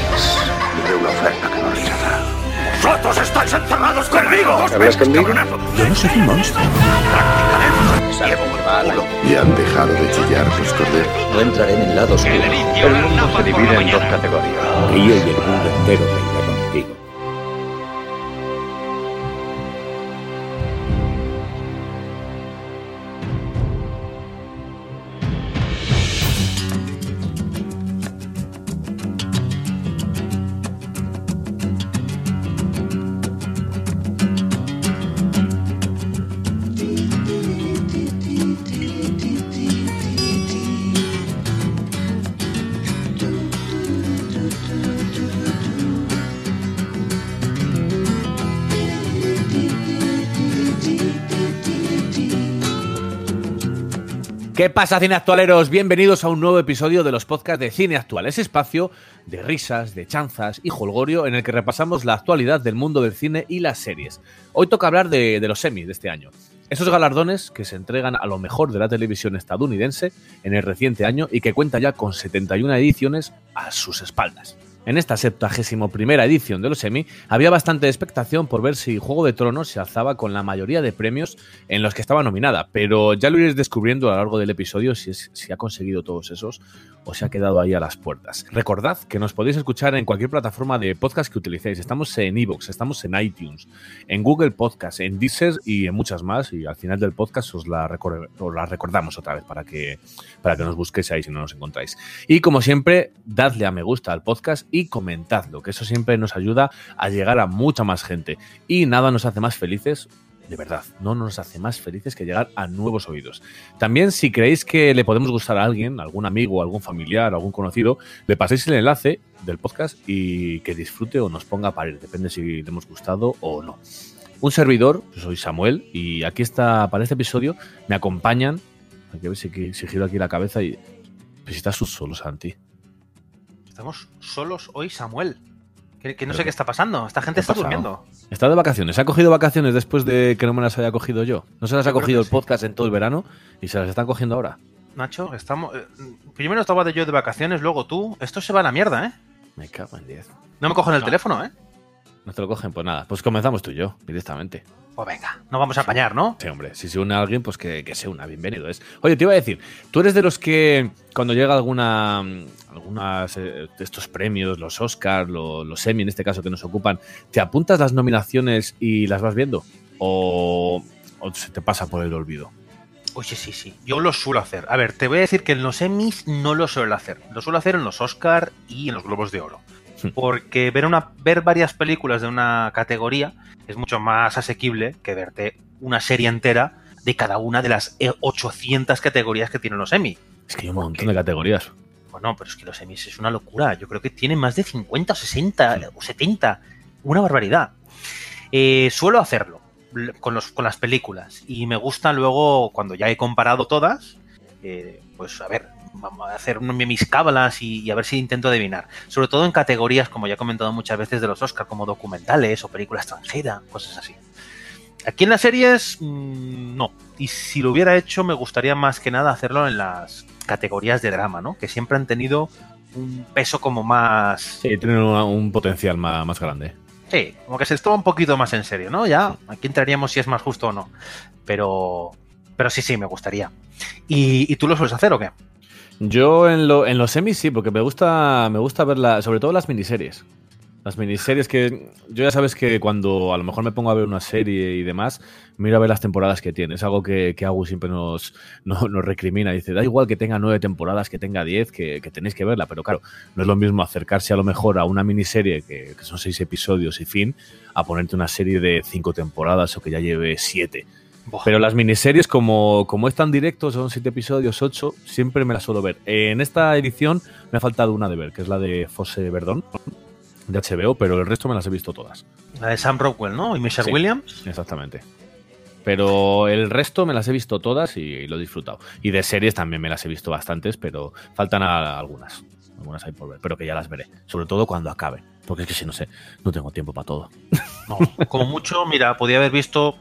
queréis? Haré una oferta que no rechazará. ¡Vosotros estáis encerrados conmigo! ¿Hablas conmigo? Yo no soy un monstruo. ¿Y han dejado de chillar los corderos? No entraré en el lado oscuro. El mundo se divide en dos categorías. Río y el mundo entero ¿Qué pasa, cineactualeros? Bienvenidos a un nuevo episodio de los podcasts de Cine Actual, ese espacio de risas, de chanzas y holgorio en el que repasamos la actualidad del mundo del cine y las series. Hoy toca hablar de, de los semis de este año. Esos galardones que se entregan a lo mejor de la televisión estadounidense en el reciente año y que cuenta ya con 71 ediciones a sus espaldas. En esta 71 primera edición de los Emmy había bastante expectación por ver si Juego de Tronos se alzaba con la mayoría de premios en los que estaba nominada, pero ya lo iréis descubriendo a lo largo del episodio si, si ha conseguido todos esos o se ha quedado ahí a las puertas. Recordad que nos podéis escuchar en cualquier plataforma de podcast que utilicéis. Estamos en Evox, estamos en iTunes, en Google Podcast, en Deezer y en muchas más. Y al final del podcast os la, os la recordamos otra vez para que, para que nos busquéis ahí si no nos encontráis. Y como siempre, dadle a me gusta al podcast y comentadlo, que eso siempre nos ayuda a llegar a mucha más gente. Y nada nos hace más felices. De verdad, no nos hace más felices que llegar a nuevos oídos. También, si creéis que le podemos gustar a alguien, algún amigo, algún familiar, algún conocido, le paséis el enlace del podcast y que disfrute o nos ponga a parir. Depende si le hemos gustado o no. Un servidor, yo soy Samuel, y aquí está, para este episodio, me acompañan. Hay que ver si, giro aquí la cabeza y. Pues estás solo, Santi. Estamos solos hoy, Samuel. Que, que no Pero sé qué- está pasando. Esta gente ¿qué está pasado? durmiendo. Está de vacaciones. ¿Ha cogido vacaciones después de que no me las haya cogido yo? ¿No se las ha Yo cogido el sí. podcast en todo el verano y se las están cogiendo ahora? Nacho, estamos. eh, primero estaba de yo de vacaciones, luego tú. Esto se va a la mierda, ¿eh? Me cago en 10. No me cogen el teléfono, ¿eh? ¿No te lo cogen? Pues nada, pues comenzamos tú y yo, directamente. Pues venga, no vamos a apañar, ¿no? Sí, hombre, si se une a alguien, pues que, que se una, bienvenido es. Oye, te iba a decir, tú eres de los que cuando llega alguna algunas eh, de estos premios, los Oscars, lo- los Emmy en este caso que nos ocupan, ¿te apuntas las nominaciones y las vas viendo? ¿O, o se te pasa por el olvido? Oye, sí, sí. Yo lo suelo hacer. A ver, te voy a decir que en los Emmys no lo suelo hacer. Lo suelo hacer en los Oscar y en los Globos de Oro. Porque ver, una, ver varias películas de una categoría es mucho más asequible que verte una serie entera de cada una de las eh, 800 categorías que tienen los Emmy. Es que hay un montón de categorías. Bueno, pero es que los Emmys es una locura. Yo creo que tienen más de 50 o 60 o 70. Una barbaridad. Eh, suelo hacerlo con, los, con las películas. Y me gusta luego, cuando ya he comparado todas, eh, pues a ver, vamos a hacer un- mis cábalas y, y a ver si intento adivinar. Sobre todo en categorías, como ya he comentado muchas veces, de los Oscar, como documentales o película extranjera, cosas así. Aquí en las series, mm, no. Y si lo hubiera hecho, me gustaría más que nada hacerlo en las categorías de drama, ¿no? Que siempre han tenido un peso como más... Sí, tienen una- un potencial más, más grande. Sí, como que se toma un poquito más en serio, ¿no? Ya, aquí entraríamos si es más justo o no. Pero... Pero sí, sí, me gustaría. ¿Y, tú lo sueles hacer o qué? Yo en, lo, en los semis sí, porque me gusta, me gusta verla, sobre todo las miniseries. Las miniseries que yo ya sabes que cuando a lo mejor me pongo a ver una serie y demás, miro a ver las temporadas que tiene. Es algo que, que Agus siempre nos, no- nos recrimina. Dice, da igual que tenga nueve temporadas, que tenga diez, que, que tenéis que verla. Pero claro, no es lo mismo acercarse a lo mejor a una miniserie que, que son seis episodios y fin, a ponerte una serie de cinco temporadas o que ya lleve siete. Buah, Pero las miniseries, como, como es tan directo, son siete episodios, ocho, siempre me las suelo ver. En esta edición me ha faltado una de ver, que es la de Fosse Verdón, de HBO, pero el resto me las he visto todas. La de Sam Rockwell, ¿no? Y Michelle Sí. Williams. Exactamente. Pero el resto me las he visto todas y, lo he disfrutado. Y de series también me las he visto bastantes, pero faltan a- algunas. Algunas hay por ver, pero que ya las veré. Sobre todo cuando acaben. Porque es que si no sé, no tengo tiempo para todo. No, como mucho, mira, podía haber visto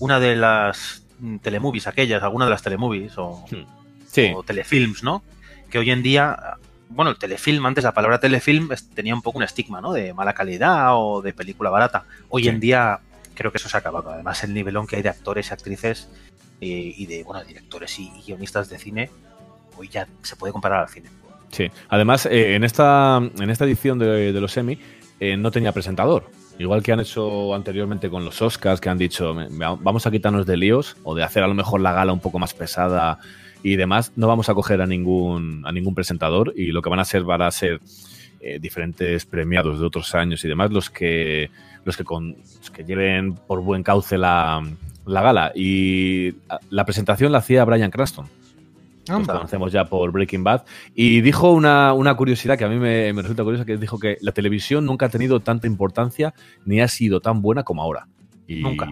una de las mm, telemovies, aquellas, alguna de las telemovies o, Sí, o telefilms, ¿no? Que hoy en día bueno, el telefilm, antes la palabra telefilm tenía un poco un estigma, ¿no? De mala calidad o de película barata. Hoy Sí. en día creo que eso se ha acabado. Además, el nivelón que hay de actores y actrices eh, y de, bueno, directores y, y guionistas de cine, hoy ya se puede comparar al cine. Sí. Además, eh, en, esta, en esta edición de, de los Emmy eh, no tenía presentador. Igual que han hecho anteriormente con los Oscars, que han dicho, "Me- me- vamos a quitarnos de líos o de hacer a lo mejor la gala un poco más pesada y demás, no vamos a coger a ningún, a ningún presentador y lo que van a hacer van a ser eh, diferentes premiados de otros años y demás los que, los que, con, los que lleven por buen cauce la, la gala. Y la presentación la hacía Brian Cranston los Anda. conocemos ya por Breaking Bad, y dijo una, una curiosidad que a mí me, me resulta curiosa, que dijo que la televisión nunca ha tenido tanta importancia ni ha sido tan buena como ahora. Y- Nunca.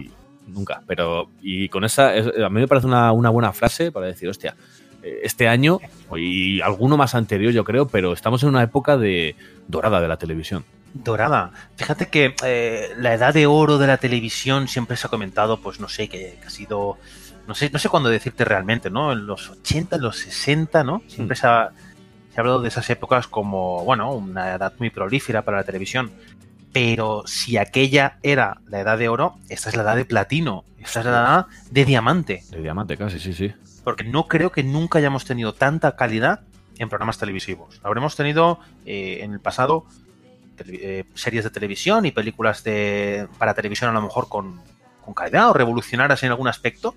Nunca, pero y con esa, es- a mí me parece una, una buena frase para decir, hostia, eh, este año y alguno más anterior yo creo, pero estamos en una época de dorada de la televisión. Dorada. Fíjate que eh, la edad de oro de la televisión siempre se ha comentado, pues no sé, que, que ha sido. No sé, no sé cuándo decirte realmente, ¿no? En los 80, en los 60, ¿no? Siempre se, ha, se ha hablado de esas épocas como, bueno, una edad muy prolífera para la televisión. Pero si aquella era la edad de oro, esta es la edad de platino, esta es la edad de diamante. De diamante casi, sí, sí. Porque no creo que nunca hayamos tenido tanta calidad en programas televisivos. Habremos tenido eh, en el pasado eh, series de televisión y películas de, para televisión a lo mejor con, con calidad o revolucionarias en algún aspecto,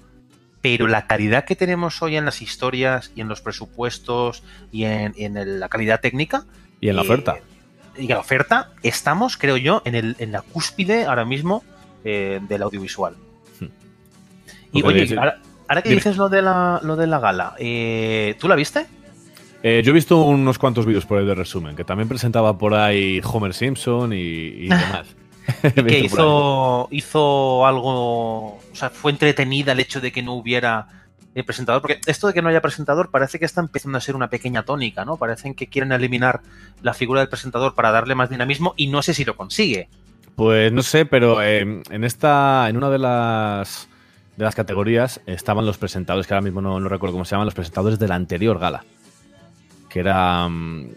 pero la calidad que tenemos hoy en las historias y en los presupuestos y en, y en el- la calidad técnica Y en la eh, oferta. y en la oferta estamos, creo yo, en, el, en la cúspide ahora mismo eh, del audiovisual. Hmm. Y oye, ahora, ahora que Dime. dices lo de la, lo de la gala, eh, ¿tú la viste? Eh, yo he visto unos cuantos vídeos por ahí de resumen, que también presentaba por ahí Homer Simpson y, y demás. He que hizo, hizo algo, o sea, fue entretenida el hecho de que no hubiera el presentador, porque esto de que no haya presentador parece que está empezando a ser una pequeña tónica, ¿no? Parecen que quieren eliminar la figura del presentador para darle más dinamismo y no sé si lo consigue. Pues no sé, pero eh, en esta, en una de las de las categorías estaban los presentadores, que ahora mismo no, no recuerdo cómo se llaman, los presentadores de la anterior gala. Que era, mm,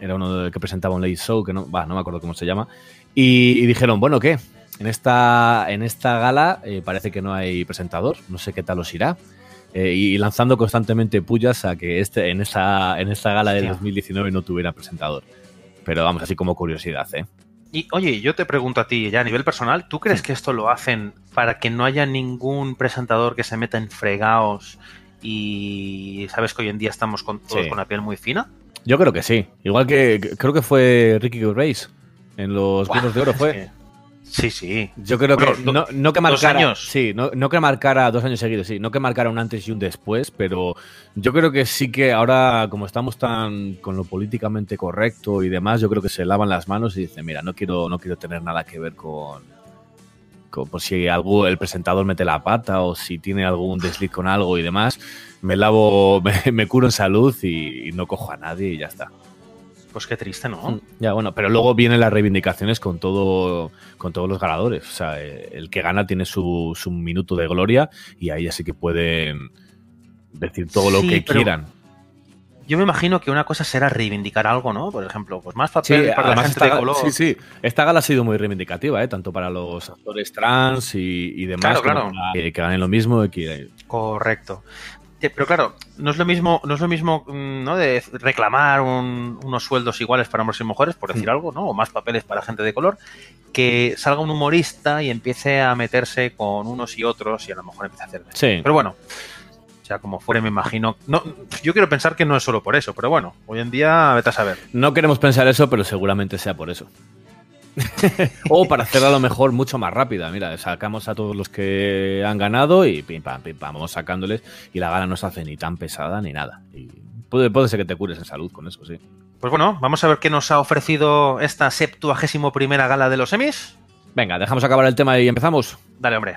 era uno de- que presentaba un late show, que no, va, no me acuerdo cómo se llama. Y, y dijeron, bueno, ¿qué? En esta, en esta gala eh, parece que no hay presentador, no sé qué tal os irá. Eh, y lanzando constantemente pullas a que este, en, esa, en esta gala del Hostia. 2019 no tuviera presentador. Pero vamos, así como curiosidad, ¿eh? Y oye, yo te pregunto a ti, ya a nivel personal, ¿tú crees que esto lo hacen para que no haya ningún presentador que se meta en fregados y sabes que hoy en día estamos con todos Sí. con la piel muy fina? Yo creo que sí. Igual que que- creo que fue Ricky Gervais en los Globos de Oro fue. que- Sí, sí. Yo creo Bueno, que do- no, no que dos marcara, años. sí, no, no que marcara dos años seguidos, sí, no que marcara un antes y un después, pero yo creo que sí que ahora como estamos tan con lo políticamente correcto y demás, yo creo que se lavan las manos y dicen, mira, no quiero no quiero tener nada que ver con con por si algo el presentador mete la pata o si tiene algún desliz con algo y demás, me lavo, me, me curo en salud y, y no cojo a nadie y ya está. Pues qué triste, ¿no? Mm, Ya, bueno, pero luego vienen las reivindicaciones con todo, con todos los ganadores. O sea, el que gana tiene su, su minuto de gloria y ahí así que pueden decir todo lo que quieran. Yo me imagino que una cosa será reivindicar algo, ¿no? Por ejemplo, pues más Sí, papel para la gente esta, de color. sí, sí. Esta gala ha sido muy reivindicativa, ¿eh? tanto para los actores trans y, y demás, Claro, claro. para que, que ganen lo mismo. que, Correcto. Pero claro, no es lo mismo, no es lo mismo, mm, ¿no? De reclamar un- unos sueldos iguales para hombres y mujeres, por decir Mm. algo, ¿no? O más papeles para gente de color, que salga un humorista y empiece a meterse con unos y otros y a lo mejor empiece a hacer. sí, Pero bueno, sea como fuere, me imagino. No, yo quiero pensar que no es solo por eso, pero bueno, hoy en día vete a saber. no queremos pensar eso, pero seguramente sea por eso. o para hacerla a lo mejor mucho más rápida. Mira, sacamos a todos los que han ganado y pim pam, pim pam, vamos sacándoles y la gala no se hace ni tan pesada ni nada. Y puede, puede ser que te cures en salud con eso, sí. Pues bueno, vamos a ver qué nos ha ofrecido esta septuagésimo primera gala de los Emmys. Venga, dejamos acabar el tema y empezamos. Dale, hombre.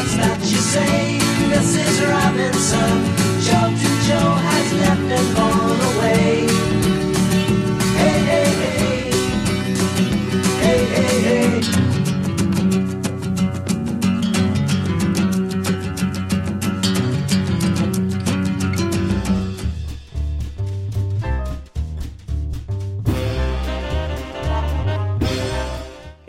What's that you say, Mrs. Robinson? Joe to Joe has left and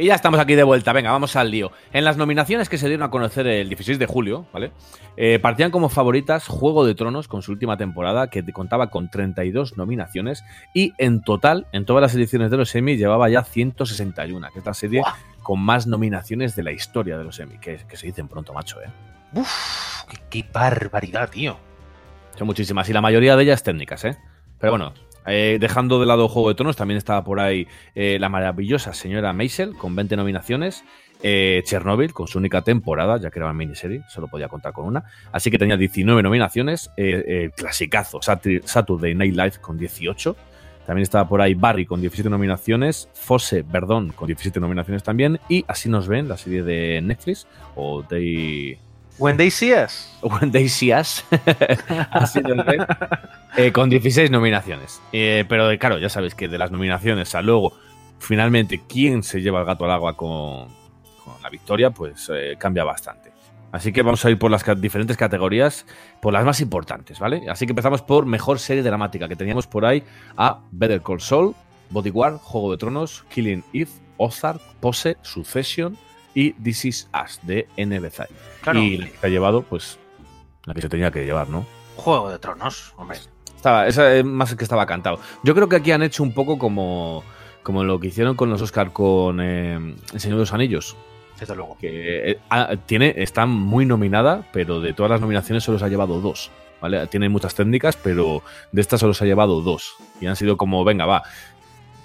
Y ya estamos aquí de vuelta. Venga, vamos al lío. En las nominaciones que se dieron a conocer el 16 de julio, ¿vale? Eh, partían como favoritas Juego de Tronos con su última temporada, que contaba con 32 nominaciones. Y en total, en todas las ediciones de los Emmy, llevaba ya 161, que es la serie con más nominaciones de la historia de los Emmy. Que, que se dicen pronto, macho, ¿eh? Uf, qué, qué barbaridad, tío. Son muchísimas. Y la mayoría de ellas técnicas, ¿eh? Pero bueno, eh, dejando de lado Juego de Tronos, también estaba por ahí eh, la maravillosa señora Maisel con 20 nominaciones. eh, Chernobyl con su única temporada, ya que era una miniserie, solo podía contar con una. Así que tenía 19 nominaciones. Clasicazo, Satur- Saturday Night Live con 18. También estaba por ahí Barry con 17 nominaciones. Fosse Verdón con 17 nominaciones también. Y así nos ven, la serie de Netflix. O They. When they see us. When They See Us. Así nos ven. Eh, con 16 nominaciones. Eh, pero eh, claro, ya sabéis que de las nominaciones a luego, finalmente, quién se lleva el gato al agua con, la victoria, pues cambia bastante. Así que vamos a ir por las diferentes categorías, por las más importantes, ¿vale? Así que empezamos por mejor serie dramática, que teníamos por ahí a Better Call Saul, Bodyguard, Juego de Tronos, Killing Eve, Ozark, Pose, Succession y This Is Us de NBC. Claro. Y la que ha llevado, pues, la que se tenía que llevar, ¿no? Juego de Tronos, hombre. Estaba, esa es más que estaba cantado. Yo creo que aquí han hecho un poco como, como lo que hicieron con los Oscar con eh, El Señor de los Anillos. Desde luego. Que eh, ah, tiene, está muy nominada, pero de todas las nominaciones solo se ha llevado dos. ¿vale? Tiene muchas técnicas, pero de estas solo se ha llevado dos. Y han sido como, venga, va.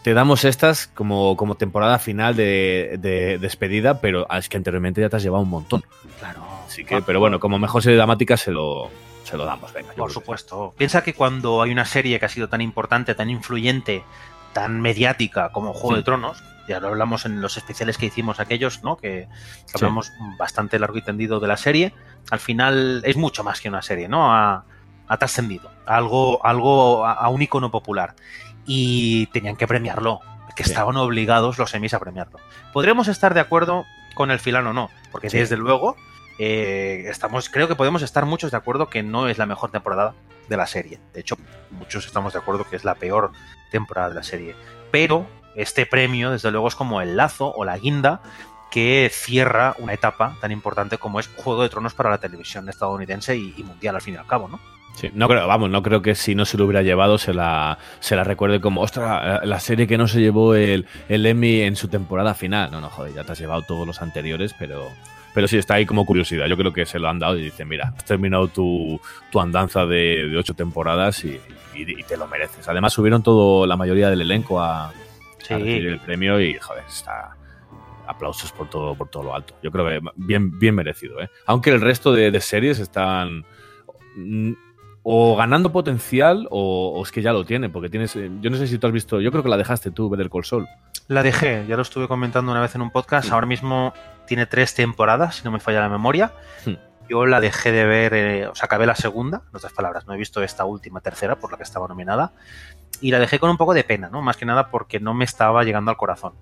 Te damos estas como, como temporada final de, de despedida, pero ah, es que anteriormente ya te has llevado un montón. Claro. Así que, pero bueno, como mejor serie dramática se lo, se lo damos, venga. Por que- supuesto. Piensa que cuando hay una serie que ha sido tan importante, tan influyente, tan mediática como Juego Sí. de Tronos, ya lo hablamos en los especiales que hicimos aquellos, ¿no? Que Sí. hablamos bastante largo y tendido de la serie. Al final es mucho más que una serie, ¿no? Ha, ha trascendido. Algo, algo a, a un icono popular. Y tenían que premiarlo. Que Sí. estaban obligados los semis a premiarlo. Podríamos estar de acuerdo con el filano o no, porque Sí. desde luego eh, estamos, creo que podemos estar muchos de acuerdo que no es la mejor temporada de la serie. De hecho, muchos estamos de acuerdo que es la peor temporada de la serie. Pero este premio, desde luego, es como el lazo o la guinda que cierra una etapa tan importante como es Juego de Tronos para la televisión estadounidense y, y mundial al fin y al cabo, ¿no? Sí, no creo, vamos, no creo que si no se lo hubiera llevado se la, se la recuerde como, ostras, la serie que no se llevó el, el Emmy en su temporada final. No, no, joder, ya te has llevado todos los anteriores, pero, pero sí está ahí como curiosidad. Yo creo que se lo han dado y dicen, mira, has terminado tu, tu andanza de, de ocho temporadas y, y- y te lo mereces. Además subieron todo, la mayoría del elenco a, a recibir el premio y, joder, está... Aplausos por todo, por todo lo alto. Yo creo que bien, bien merecido, ¿eh? Aunque el resto de, de series están o ganando potencial o, o es que ya lo tiene, porque tienes. eh, Yo no sé si tú has visto, yo creo que la dejaste tú, Better Call Saul. La dejé, ya lo estuve comentando una vez en un podcast. Ahora mismo tiene tres temporadas, si no me falla la memoria. Hmm. Yo la dejé de ver, eh, o sea, acabé la segunda, en otras palabras, no he visto esta última tercera por la que estaba nominada. Y la dejé con un poco de pena, ¿no? Más que nada porque no me estaba llegando al corazón.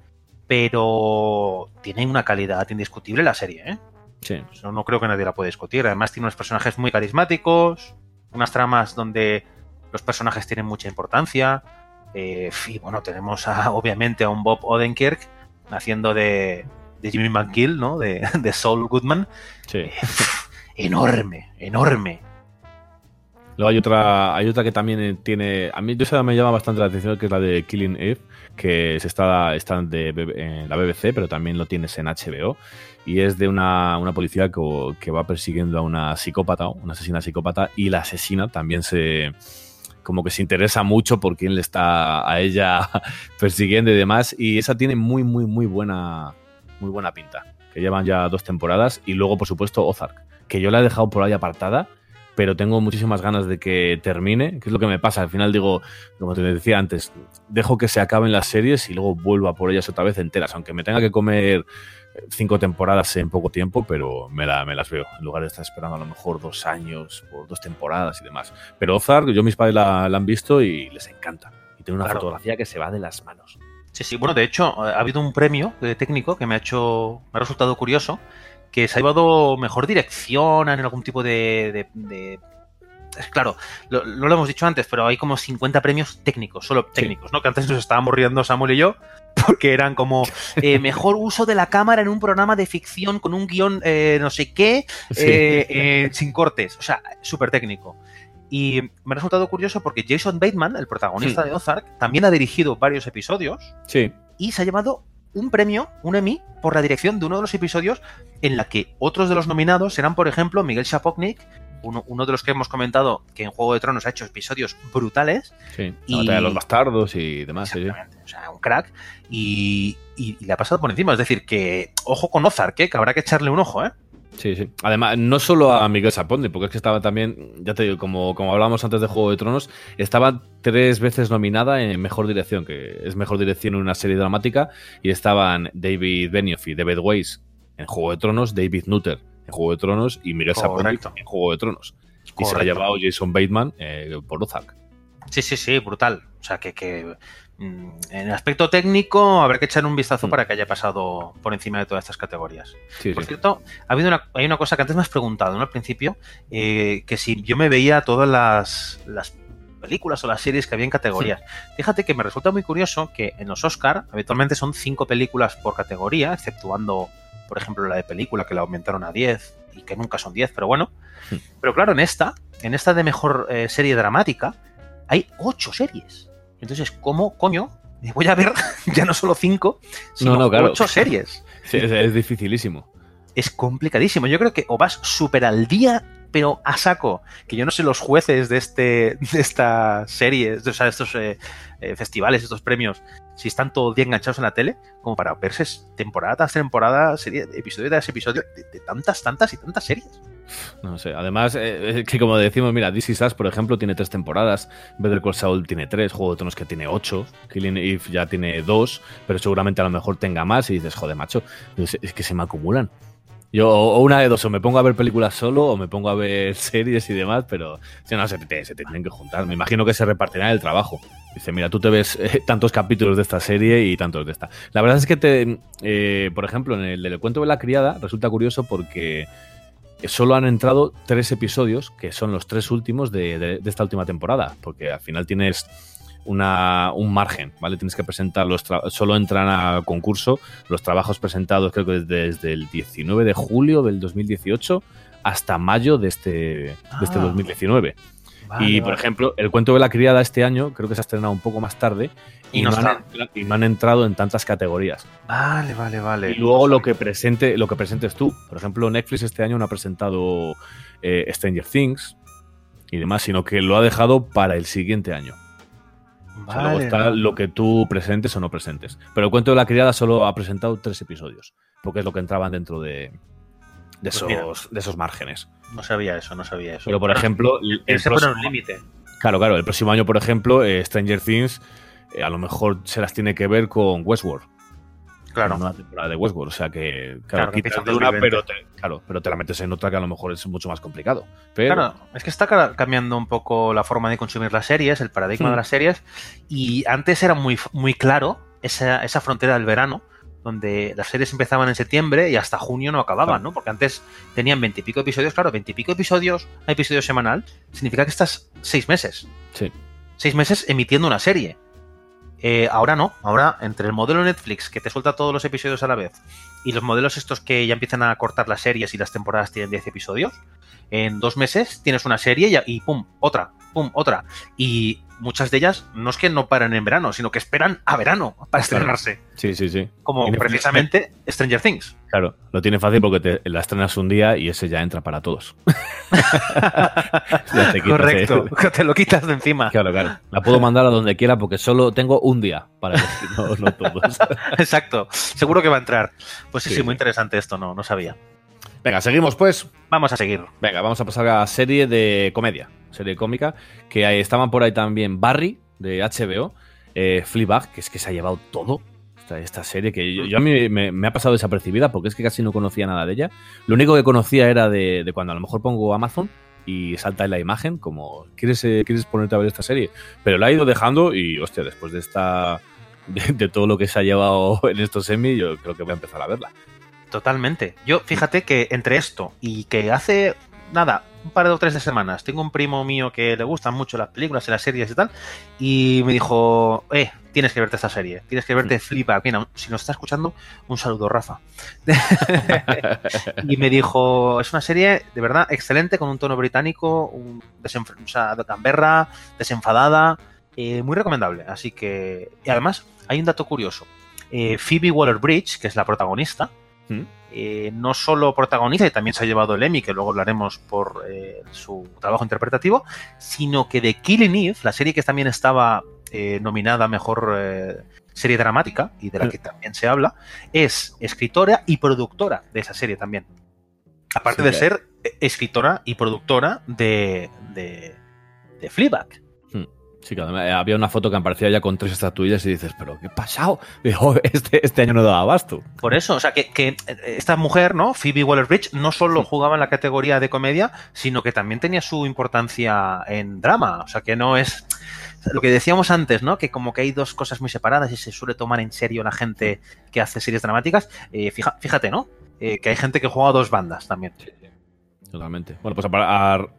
Pero tiene una calidad indiscutible la serie, ¿eh? Sí. Eso no creo que nadie la pueda discutir. Además tiene unos personajes muy carismáticos, unas tramas donde los personajes tienen mucha importancia. Eh, y bueno, tenemos a, obviamente a un Bob Odenkirk haciendo de, de Jimmy McGill, ¿no? De, de Saul Goodman. Sí. Enorme, enorme. Luego hay otra, hay otra que también eh, tiene. A mí esa me llama bastante la atención, que es la de Killing Eve, que se está, está en la BBC, pero también lo tienes en HBO. Y es de una, una policía que, que va persiguiendo a una psicópata, una asesina psicópata, y la asesina también se. como que se interesa mucho por quién le está a ella persiguiendo y demás. Y esa tiene muy, muy, muy buena. Muy buena pinta. Que llevan ya dos temporadas. Y luego, por supuesto, Ozark. Que yo la he dejado por ahí apartada pero tengo muchísimas ganas de que termine, que es lo que me pasa. Al final digo, como te decía antes, dejo que se acaben las series y luego vuelvo a por ellas otra vez enteras, aunque me tenga que comer cinco temporadas en poco tiempo, pero me, la- me las veo, en lugar de estar esperando a lo mejor dos años por dos temporadas y demás. Pero Ozark, yo mis padres la, la han visto y les encanta. Y tiene una Claro. fotografía que se va de las manos. Sí, sí. Bueno, de hecho, ha habido un premio de técnico que me ha hecho, me ha resultado curioso, que se ha llevado mejor dirección en algún tipo de, de- de es claro, lo- no lo hemos dicho antes, pero hay como 50 premios técnicos, solo técnicos, ¿no? Que antes nos estábamos riendo Samuel y yo, porque eran como eh, mejor uso de la cámara en un programa de ficción con un guion eh, no sé qué, eh, eh, sin cortes, o sea, súper técnico. Y me ha resultado curioso porque Jason Bateman, el protagonista Hmm. de Ozark, también ha dirigido varios episodios Sí. y se ha llevado un premio, un Emmy, por la dirección de uno de los episodios en la que otros de los nominados serán, por ejemplo, Miguel Sapoknik, uno, uno de los que hemos comentado que en Juego de Tronos ha hecho episodios brutales, Sí. Y- La batalla de los bastardos y demás. Exactamente, o sea, un crack, y, y- y le ha pasado por encima. Es decir, que ojo con Ozark, ¿eh? que habrá que echarle un ojo, ¿eh? Sí, sí. Además, no solo a Miguel Sapondi, porque es que estaba también, ya te digo, como, como hablábamos antes de Juego de Tronos, estaba tres veces nominada en Mejor Dirección, que es Mejor Dirección en una serie dramática, y estaban David Benioff y David Weiss en Juego de Tronos, David Nutter en Juego de Tronos y Miguel Sapondi Correcto. en Juego de Tronos. Y se lo ha llevado Jason Bateman eh, por Ozark. Sí, sí, sí, brutal. O sea, que, que mm, en aspecto técnico habrá que echar un vistazo Mm. para que haya pasado por encima de todas estas categorías. Sí, Por sí. cierto, ha habido una, hay una cosa que antes me has preguntado, ¿no? Al principio, eh, que si yo me veía todas las, las películas o las series que había en categorías. Fíjate que me resulta muy curioso que en los Oscar habitualmente son cinco películas por categoría, exceptuando, por ejemplo, la de película que la aumentaron a 10 y que nunca son 10, pero bueno. Hmm. Pero claro, en esta, en esta de mejor eh, serie dramática, hay ocho series. Entonces, ¿cómo coño? me Voy a ver ya no solo cinco, sino no, claro. ocho series Sí, es, es dificilísimo. es complicadísimo. Yo creo que o vas súper al día, pero a saco. Que yo no sé los jueces de este de esta serie, de, o sea, de estos eh, eh, festivales, estos premios, si están todo el día enganchados en la tele, como para verse temporada tras temporada, serie, episodio tras episodio, de, de tantas, tantas y tantas series. No sé. Además, eh, eh, que como decimos, mira, This Is Us, por ejemplo, tiene tres temporadas. Better Call Saul tiene tres. Juego de Tronos que tiene ocho. Killing Eve ya tiene dos. Pero seguramente a lo mejor tenga más. Y dices, joder, macho, es, que se me acumulan. Yo, o una de dos, o me pongo a ver películas solo, o me pongo a ver series y demás, pero si no, se te, tienen que juntar. Me imagino que se repartirá el trabajo. Dice, mira, tú te ves eh, tantos capítulos de esta serie y tantos de esta. La verdad es que, te, por ejemplo, en el del cuento de la criada, resulta curioso porque solo han entrado tres episodios, que son los tres últimos de, de- de esta última temporada, porque al final tienes una, un margen, ¿vale? Tienes que presentar los solo entran a concurso los trabajos presentados creo que desde el 19 de julio del 2018 hasta mayo de este, de este Ah. 2019. Vale, y por vale. ejemplo, el cuento de la criada este año creo que se ha estrenado un poco más tarde y, Y no han, y no han entrado en tantas categorías. Vale, vale, vale. Y luego lo que presente, lo que presentes tú. Por ejemplo, Netflix este año no ha presentado eh, Stranger Things y demás, sino que lo ha dejado para el siguiente año. O sea, luego está lo que tú presentes o no presentes. Pero el cuento de la criada solo ha presentado tres episodios, porque es lo que entraban dentro de, de, Pues mira. esos, de esos márgenes. No sabía eso, no sabía eso. Pero, por ejemplo, se pone un límite. claro, claro, el próximo año, por ejemplo, eh, Stranger Things eh, a lo mejor se las tiene que ver con Westworld. Claro. Una temporada de Westworld. O sea que, Claro, claro, quitas de una, 2020. pero te, claro, pero te la metes en otra que a lo mejor es mucho más complicado. Pero, Claro, es que está ca- cambiando un poco la forma de consumir las series, el paradigma Hmm. de las series, y antes era muy, muy claro esa, esa frontera del verano, donde las series empezaban en septiembre y hasta junio no acababan. ¿no? Porque antes tenían veintipico episodios, claro, veintipico episodios, a episodio semanal, significa que estás seis meses, sí. seis meses emitiendo una serie. Eh, ahora no, ahora entre el modelo Netflix que te suelta todos los episodios a la vez y los modelos estos que ya empiezan a cortar las series y las temporadas tienen 10 episodios, en dos meses tienes una serie y, y pum, otra, pum, otra. Y muchas de ellas no es que no paran en verano, sino que esperan a verano para estrenarse. Sí, sí, sí. Como precisamente Stranger Things. Claro, lo tiene fácil porque te la estrenas un día y ese ya entra para todos. Te Correcto, el- te lo quitas de encima. Claro, claro. La puedo mandar a donde quiera porque solo tengo un día para no, no todos. Exacto, seguro que va a entrar. Pues sí, sí, Sí. muy interesante esto, no, no sabía. Venga, seguimos pues. Vamos a seguir. Venga, vamos a pasar a serie de comedia, serie cómica, que ahí estaban por ahí también Barry, de HBO, eh, Fleabag, que es que se ha llevado todo, esta, esta serie, que yo, yo a mí me, me ha pasado desapercibida porque es que casi no conocía nada de ella. Lo único que conocía era de, de cuando a lo mejor pongo Amazon y salta en la imagen, como, ¿quieres, eh, ¿quieres ponerte a ver esta serie? Pero la he ido dejando y, hostia, después de esta... De, de todo lo que se ha llevado en estos semi, yo creo que voy a empezar a verla. Totalmente. Yo, fíjate que entre esto y que hace nada, un par o tres de semanas. Tengo un primo mío que le gustan mucho las películas y las series y tal, y me dijo, eh, tienes que verte esta serie, tienes que verte Fleabag. Mira, si nos está escuchando, un saludo, Rafa. y me dijo, es una serie de verdad excelente, con un tono británico, un desenf- o sea, de Canberra, desenfadada, eh, muy recomendable. Así que, y además, hay un dato curioso. Eh, Phoebe Waller-Bridge, que es la protagonista, ¿Mm? eh, no solo protagoniza y también se ha llevado el Emmy, que luego hablaremos por eh, su trabajo interpretativo, sino que de Killing Eve, la serie que también estaba eh, nominada a mejor serie dramática y de la que también se habla, es escritora y productora de esa serie también. Aparte Sí, de ser escritora y productora de, de, de Fleabag. Sí, que eh, había una foto que aparecía ya con tres estatuillas y dices, pero ¿qué ha pasado? Digo, este, este año no daba abasto. Por eso, o sea, que, que esta mujer, ¿no? Phoebe Waller-Bridge, no solo jugaba en la categoría de comedia, sino que también tenía su importancia en drama. O sea, que no es lo que decíamos antes, ¿no? Que como que hay dos cosas muy separadas y se suele tomar en serio la gente que hace series dramáticas. Eh, fija- fíjate, ¿no? Eh, que hay gente que juega a dos bandas también. Totalmente. Bueno, pues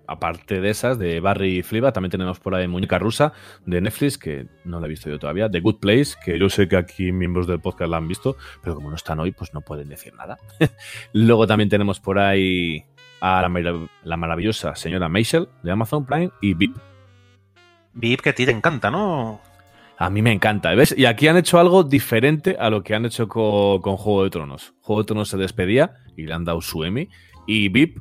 aparte de esas, de Barry y Fliba, también tenemos por ahí Muñeca Rusa de Netflix, que no la he visto yo todavía, The Good Place, que yo sé que aquí miembros del podcast la han visto, pero como no están hoy, pues no pueden decir nada. Luego también tenemos por ahí a la, marav- la maravillosa señora Maisel de Amazon Prime y VIP. VIP que a ti te encanta, ¿no? A mí me encanta, ¿ves? Y aquí han hecho algo diferente a lo que han hecho co- con, Juego de Tronos. Juego de Tronos se despedía y le han dado su Emmy. Y VIP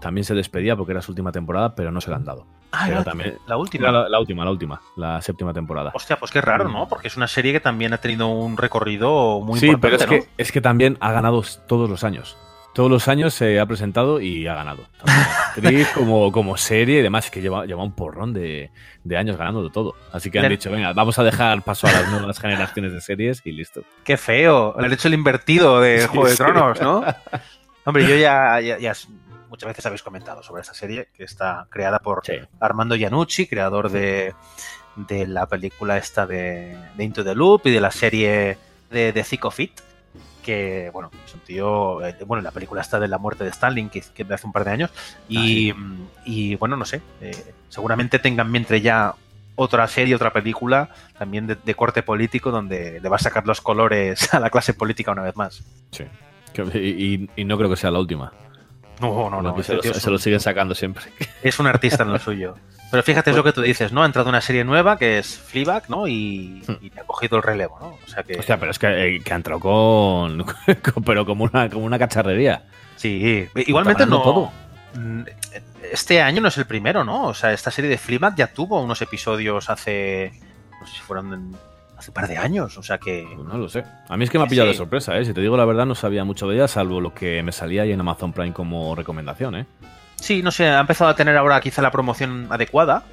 también se despedía porque era su última temporada, pero no se la han dado. Ah, Pero la, también- la última. La, la última, la última, la séptima temporada. Hostia, pues qué raro, ¿no? Porque es una serie que también ha tenido un recorrido muy sí, pero importante, es ¿no? que, es que también ha ganado todos los años. Todos los años se ha presentado y ha ganado. Actriz como, como serie y demás, que lleva, lleva un porrón de, de años ganando de todo. Así que han Le- dicho, venga, vamos a dejar paso a las nuevas generaciones de series y listo. Qué feo. Le han hecho el invertido de Sí, Juego de sí. Tronos, ¿no? Hombre, yo ya, ya, ya s- muchas veces habéis comentado sobre esta serie que está creada por Sí. Armando Iannucci, creador de, de la película esta de, de Into the Loop y de la serie de, de Thick of It. Que, bueno, es un tío. eh, Bueno, la película está de la muerte de Stanley, que, que de hace un par de años. Y, y, bueno, no sé. eh, seguramente tengan mientras ya otra serie, otra película, también de, de corte político, donde le va a sacar los colores a la clase política una vez más. Sí. Y no creo que sea la última. No, no, no. Este se, lo, tío es se un- lo siguen sacando siempre. es un artista en lo suyo. Pero fíjate, es lo que tú dices, ¿no? Ha entrado una serie nueva que es Fleabag, ¿no? Y, y ha cogido el relevo, ¿no? O sea que... Hostia, pero es que, eh, que ha entrado con, con- Pero como una, como una cacharrería. Sí, igualmente no... Mm, Este año no es el primero, ¿no? O sea, esta serie de Fleabag ya tuvo unos episodios hace... No sé si fueron hace un par de años, o sea que... Pues no lo sé. A mí es que me ha pillado Sí. de sorpresa, ¿eh? Si te digo la verdad, no sabía mucho de ella, salvo lo que me salía ahí en Amazon Prime como recomendación, ¿eh? Sí, no sé, ha empezado a tener ahora quizá la promoción adecuada.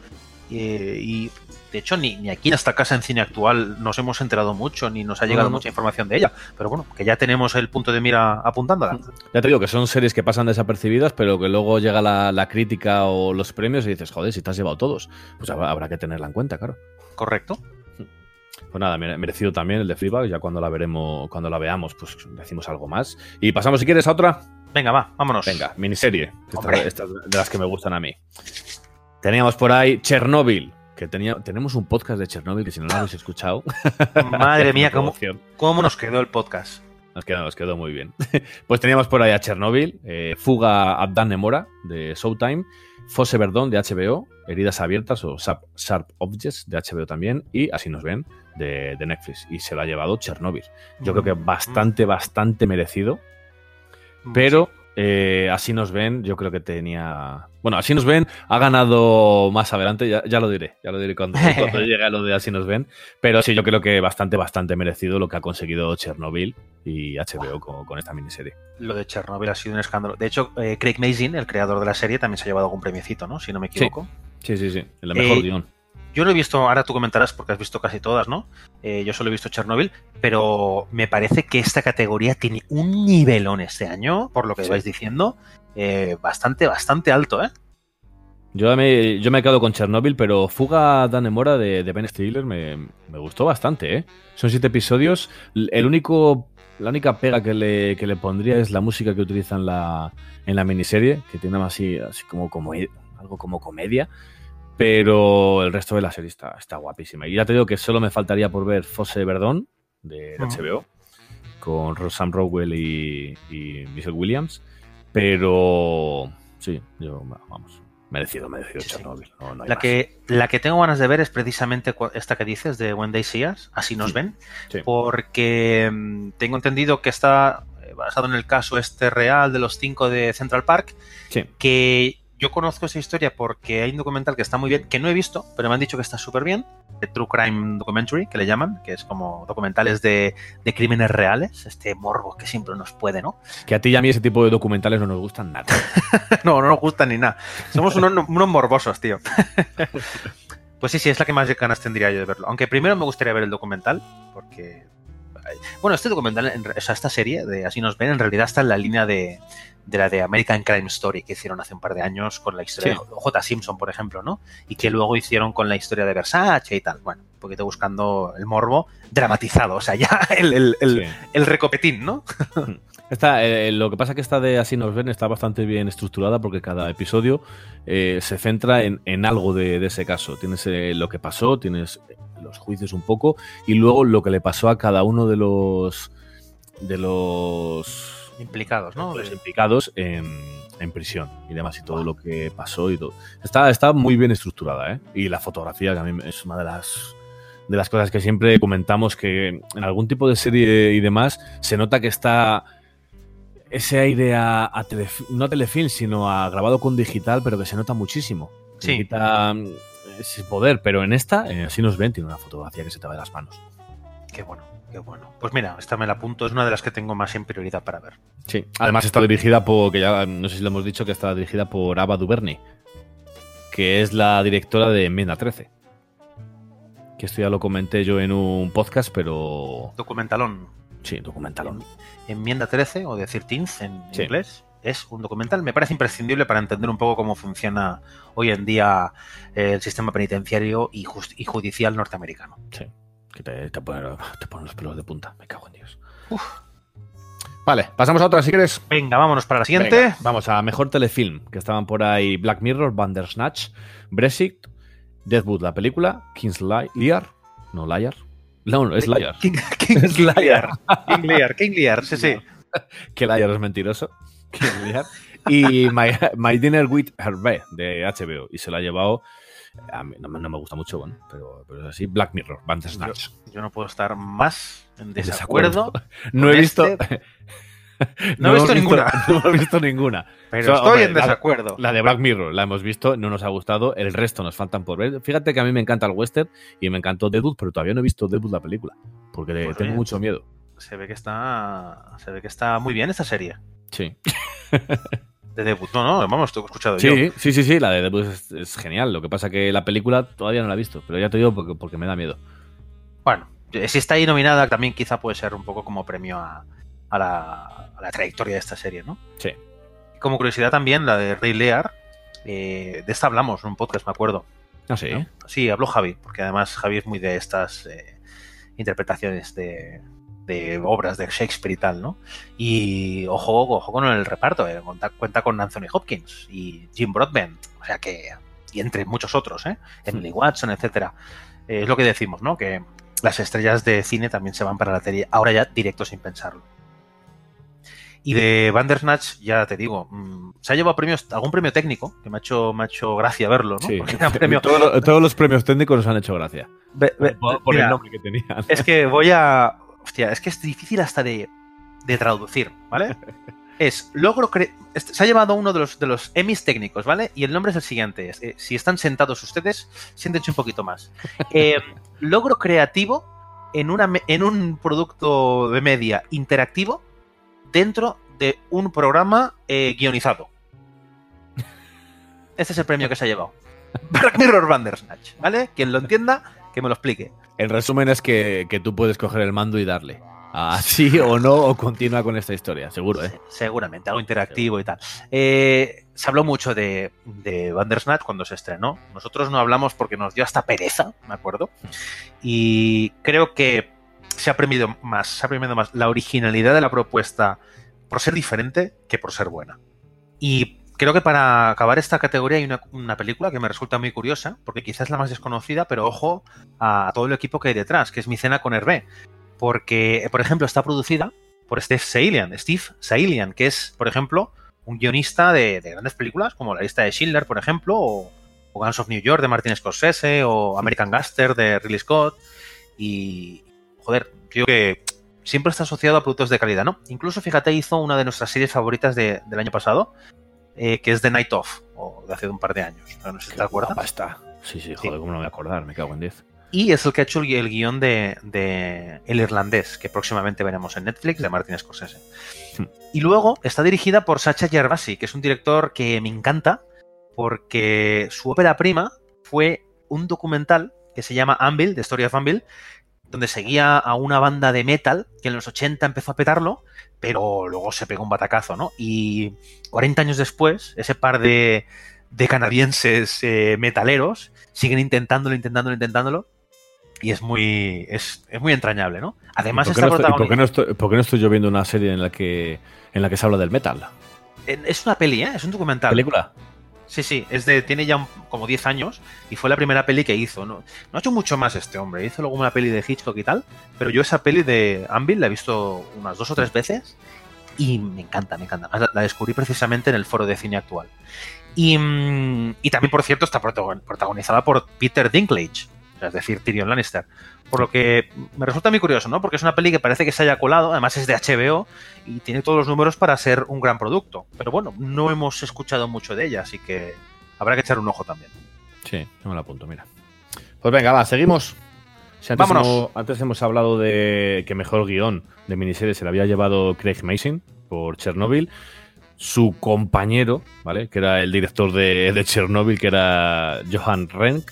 eh, y de hecho, ni, ni aquí en esta casa en cine actual nos hemos enterado mucho, ni nos ha llegado No, no. mucha información de ella. Pero bueno, que ya tenemos el punto de mira apuntándola. Ya te digo que son series que pasan desapercibidas, pero que luego llega la, la crítica o los premios y dices, joder, si te has llevado todos, pues habrá, habrá que tenerla en cuenta, claro. ¿Correcto? Pues nada, mere- merecido también el de Fleabag, ya cuando la veremos, cuando la veamos, pues decimos algo más. Y pasamos, si quieres, a otra. Venga, va, vámonos. Venga, miniserie. Estas, de las que me gustan a mí. Teníamos por ahí Chernobyl, que tenía, tenemos un podcast de Chernobyl que si no lo habéis escuchado. Madre mía, ¿cómo, cómo nos quedó el podcast. Nos quedó, nos quedó muy bien. pues teníamos por ahí a Chernobyl, eh, Fuga Abdan Nemora de Showtime, Fosse Verdón de HBO, Heridas Abiertas o Sharp, Objects de HBO también, y Así nos ven de, de Netflix. Y se lo ha llevado Chernobyl. Yo creo que bastante, bastante merecido. Pero eh, así nos ven, yo creo que tenía. Bueno, así nos ven, ha ganado más adelante, ya, ya lo diré, ya lo diré cuando, cuando llegue a lo de así nos ven. Pero sí, yo creo que bastante, bastante merecido lo que ha conseguido Chernobyl y HBO con, con esta miniserie. Lo de Chernobyl ha sido un escándalo. De hecho, eh, Craig Mazin, el creador de la serie, también se ha llevado algún premiecito, ¿no? Si no me equivoco. Sí, sí, sí, el mejor Eh, guion. Yo lo he visto, ahora tú comentarás porque has visto casi todas, ¿no? Eh, yo solo he visto Chernobyl, pero me parece que esta categoría tiene un nivelón este año, por lo que Sí. vais diciendo, eh, bastante, bastante alto, ¿eh? Yo me, yo me he quedado con Chernobyl, pero Fuga Dan Mora de, de Ben Stiller me, me gustó bastante, ¿eh? Son siete episodios. El único la única pega que le, que le pondría es la música que utiliza en la, en la miniserie, que tiene más así, así como, como algo como comedia. Pero el resto de la serie está, está guapísima. Y ya te digo que solo me faltaría por ver Fosse Verdón de. HBO con Sam Rockwell y, y Michelle Williams. Pero sí, yo, vamos, merecido, merecido Sí, sí. Chernobyl. No, no hay La más. que, la que tengo ganas de ver es precisamente esta que dices de When They See Us, así nos Sí. ven, Sí. porque mm, tengo entendido que está eh, basado en el caso este real de los cinco de Central Park, Sí. que yo conozco esa historia porque hay un documental que está muy bien, que no he visto, pero me han dicho que está súper bien, de True Crime Documentary, que le llaman, que es como documentales de, de crímenes reales, este morbo que siempre nos puede, ¿no? Que a ti y a mí ese tipo de documentales no nos gustan nada. No, no nos gusta ni nada. Somos unos, unos morbosos, tío. Pues sí, sí, es la que más ganas tendría yo de verlo. Aunque primero me gustaría ver el documental, porque... Bueno, este documental, o sea, esta serie de Así nos ven, en realidad está en la línea de, de la de American Crime Story que hicieron hace un par de años con la historia Sí. de J. Simpson, por ejemplo, ¿no? Y que luego hicieron con la historia de Versace y tal. Bueno, un poquito buscando el morbo dramatizado, o sea, ya el, el, el, Sí. el recopetín, ¿no? Esta, eh, lo que pasa que esta de Así nos ven está bastante bien estructurada porque cada episodio eh, se centra en, en algo de, de ese caso. Tienes eh, lo que pasó, tienes eh, los juicios un poco y luego lo que le pasó a cada uno de los de los, Implicados, ¿no? los implicados en, en prisión y demás y todo lo que pasó y todo. Está, está muy bien estructurada, ¿eh? Y la fotografía que a mí es una de las de las cosas que siempre comentamos que en algún tipo de serie y demás se nota que está ese aire a, a telef- no a telefilm, sino a grabado con digital, pero que se nota muchísimo. Sí. Quita mm, ese poder, pero en esta, eh, así nos ven, tiene una fotografía que se te va de las manos. Qué bueno, qué bueno. Pues mira, esta me la apunto, es una de las que tengo más en prioridad para ver. Sí. Además está dirigida por, que ya no sé si lo hemos dicho, que está dirigida por Ava DuVernay, que es la directora de Enmienda 13. Que esto ya lo comenté yo en un podcast, pero Documentalón. sí, documentalón. Enmienda 13 o de 13 en Sí. inglés. Es un documental, me parece imprescindible para entender un poco cómo funciona hoy en día eh, el sistema penitenciario y, y judicial norteamericano. Sí. Que te, te pone, te pone los pelos de punta. Me cago en Dios. Vale, pasamos a otra si quieres. Venga, vámonos para la siguiente. Venga, vamos a mejor telefilm, que estaban por ahí Black Mirror, Bandersnatch, Brexit, Deathwood, la película, King's Li- Lear, no Liar, no, no, es Liar, King, King Es Liar. King Lear, King Lear, sí, sí. que Liar es mentiroso, King's Lear, y My, My Dinner with Hervé de HBO, y se lo ha llevado, a mí no, me- no me gusta mucho, bueno, pero, pero es así, Black Mirror, Bandersnatch. Yo no puedo estar más en desacuerdo. desacuerdo, No he visto... este- No he visto ninguna. No he visto ninguna. pero O sea, estoy hombre, en desacuerdo. La de Black Mirror la hemos visto, no nos ha gustado. El resto nos faltan por ver. Fíjate que a mí me encanta el western y me encantó Deadwood, pero todavía no he visto Deadwood la película. Porque Pues tengo mucho miedo. Se ve que está se ve que está muy bien esta serie Sí. De debut. No, no, vamos, estoy escuchado yo. Sí, sí, sí, sí, la de Deadwood es, es genial. Lo que pasa que la película todavía no la he visto, pero ya te digo porque, porque me da miedo. Bueno, eh, si está ahí nominada, también quizá puede ser un poco como premio a, a la, a la trayectoria de esta serie, ¿no? Sí. Como curiosidad también, la de Ray Lear, eh, de esta hablamos en un podcast, me acuerdo. Sé. ¿no? Sí, habló Javi, porque además Javi es muy de estas eh, interpretaciones de, de obras de Shakespeare y tal, ¿no? Y ojo, ojo con el reparto, eh, cuenta, cuenta con Anthony Hopkins y Jim Broadbent, o sea que, y entre muchos otros, ¿eh? Emily Watson, etcétera. Eh, es lo que decimos, ¿no? Que las estrellas de cine también se van para la tele, ahora ya directo sin pensarlo. Y de Bandersnatch, ya te digo, mm, se ha llevado premios, algún premio técnico, que me ha hecho, me ha hecho gracia verlo, ¿no? Sí. Porque era premio, Todos, los, todos los premios técnicos nos han hecho gracia. Por, por mira, el nombre que tenían. Es que voy a. Hostia, es que es difícil hasta de, de traducir, ¿vale? Es logro cre- este- Se ha llevado uno de los, de los Emmys técnicos, ¿vale? Y el nombre es el siguiente. es, eh, si están sentados ustedes, siéntense un poquito más. Eh, logro creativo en, una, en un producto de media interactivo dentro de un programa eh, guionizado. Este es el premio que se ha llevado. Black Mirror Bandersnatch, ¿vale? Quien lo entienda, que me lo explique. El resumen es que, que tú puedes coger el mando y darle. A sí o no, o continúa con esta historia, seguro, ¿eh? Seguramente, algo interactivo y tal. Eh, se habló mucho de, de Bandersnatch cuando se estrenó. Nosotros no hablamos porque nos dio hasta pereza, me acuerdo. Y creo que se ha premiado más, se ha premiado más la originalidad de la propuesta por ser diferente que por ser buena. Y creo que para acabar esta categoría hay una, película que me resulta muy curiosa, porque quizás es la más desconocida, pero ojo a todo el equipo que hay detrás, que es mi cena con Hervé. Porque, por ejemplo, está producida por Steve Sailian, Steve Sailian, que es, por ejemplo, un guionista de, de grandes películas, como La lista de Schindler, por ejemplo, o, Guns of New York de Martin Scorsese, o American Gaster de Ridley Scott. Y, joder, creo que siempre está asociado a productos de calidad, ¿no? Incluso, fíjate, hizo una de nuestras series favoritas de- del año pasado, eh, que es The Night Of, o de hace un par de años. No sé si te acuerdas. está. Sí, sí, joder, cómo no me voy a acordar, me cago en 10. Y es el que ha hecho el guion de, de El Irlandés, que próximamente veremos en Netflix, de Martin Scorsese. Hmm. Y luego está dirigida por Sacha Gervasi, que es un director que me encanta, porque su ópera prima fue un documental que se llama Anvil, The Story of Anvil, donde seguía a una banda de metal que en los 80 empezó a petarlo, pero luego se pegó un batacazo, ¿no? Y 40 años después, ese par de, de canadienses eh, metaleros siguen intentándolo, intentándolo, intentándolo, y es muy, es, es muy entrañable, ¿no? Además ¿Y por, qué está no por no estoy- por qué no estoy yo viendo una serie en la que en la que se habla del metal? Es una peli, ¿eh? Es un documental. ¿Película? Sí, sí, es de, tiene ya como 10 años y fue la primera peli que hizo. No, no ha hecho mucho más este hombre, hizo luego una peli de Hitchcock y tal, pero yo esa peli de Anvil la he visto unas dos o tres veces y me encanta, me encanta. La, descubrí precisamente en el foro de cine actual. Y, mm, y también, por cierto, está protagon- protagonizada por Peter Dinklage, es decir, Tyrion Lannister. Por lo que me resulta muy curioso, ¿no? Porque es una peli que parece que se haya colado, además es de HBO y tiene todos los números para ser un gran producto. Pero bueno, no hemos escuchado mucho de ella, así que habrá que echar un ojo también. Sí, yo me la apunto, mira. Pues venga, va, seguimos. Si antes, Vámonos. hemos, antes hemos hablado de que mejor guion de miniserie se le había llevado Craig Mason por Chernobyl. Su compañero, ¿vale? Que era el director de, de Chernobyl, que era Johan Renck,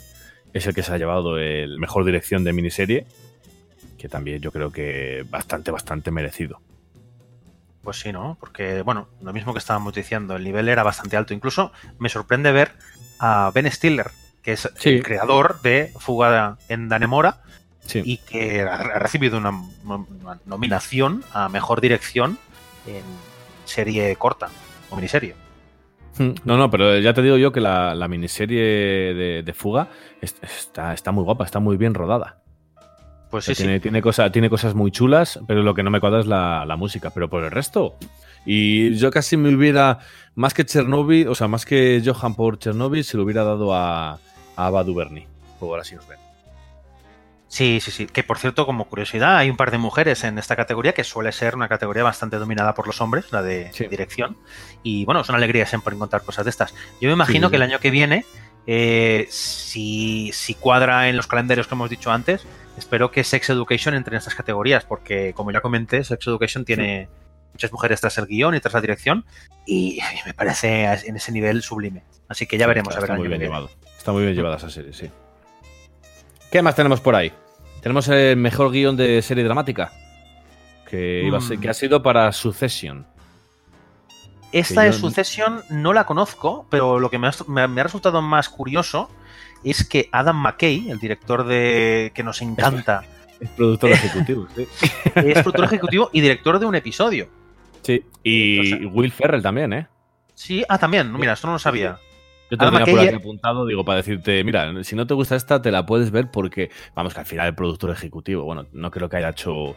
es el que se ha llevado el mejor dirección de miniserie. Que también yo creo que bastante, bastante merecido. Pues sí, ¿no? Porque, bueno, lo mismo que estábamos diciendo, el nivel era bastante alto. Incluso me sorprende ver a Ben Stiller, que es Sí. el creador de Fuga en Danemora Sí. y que ha recibido una, una nominación a mejor dirección en serie corta o miniserie. Mm, No, no, pero ya te digo yo que la, la miniserie de, de Fuga es- está, está muy guapa, está muy bien rodada. Pues O sea, sí, tiene, sí. tiene, cosa- tiene cosas muy chulas, pero lo que no me cuadra es la, la música. Pero por el resto. Y yo casi me hubiera, más que Chernobyl, o sea, más que Johan por Chernobyl, se lo hubiera dado a, a Ava DuVernay, por así os ven. Sí, sí, sí. Que por cierto, como curiosidad, hay un par de mujeres en esta categoría que suele ser una categoría bastante dominada por los hombres, la de Sí. dirección. Y bueno, es una alegría siempre encontrar cosas de estas. Yo me imagino Sí. que el año que viene, eh, si, si cuadra en los calendarios que hemos dicho antes, espero que Sex Education entre en estas categorías, porque como ya comenté, Sex Education tiene muchas mujeres tras el guion y tras la dirección, y me parece en ese nivel sublime. Así que ya veremos Está, a ver está muy bien llevado. Está muy bien llevada esa serie, sí. ¿Qué más tenemos por ahí? Tenemos el mejor guion de serie dramática. Que, iba a ser- Mm. que ha sido para Succession. Esta de Succession no la conozco, pero lo que me ha, me- me ha resultado más curioso es que Adam McKay, el director de que nos encanta, Es productor ejecutivo, sí. es productor ejecutivo y director de un episodio. Sí. Y O sea- Will Ferrell también, ¿eh? Sí, ah, también, mira, esto no lo sabía. Yo te Adam tenía por aquí apuntado, digo, para decirte, mira, si no te gusta esta, te la puedes ver porque, vamos, que al final el productor ejecutivo, bueno, no creo que haya hecho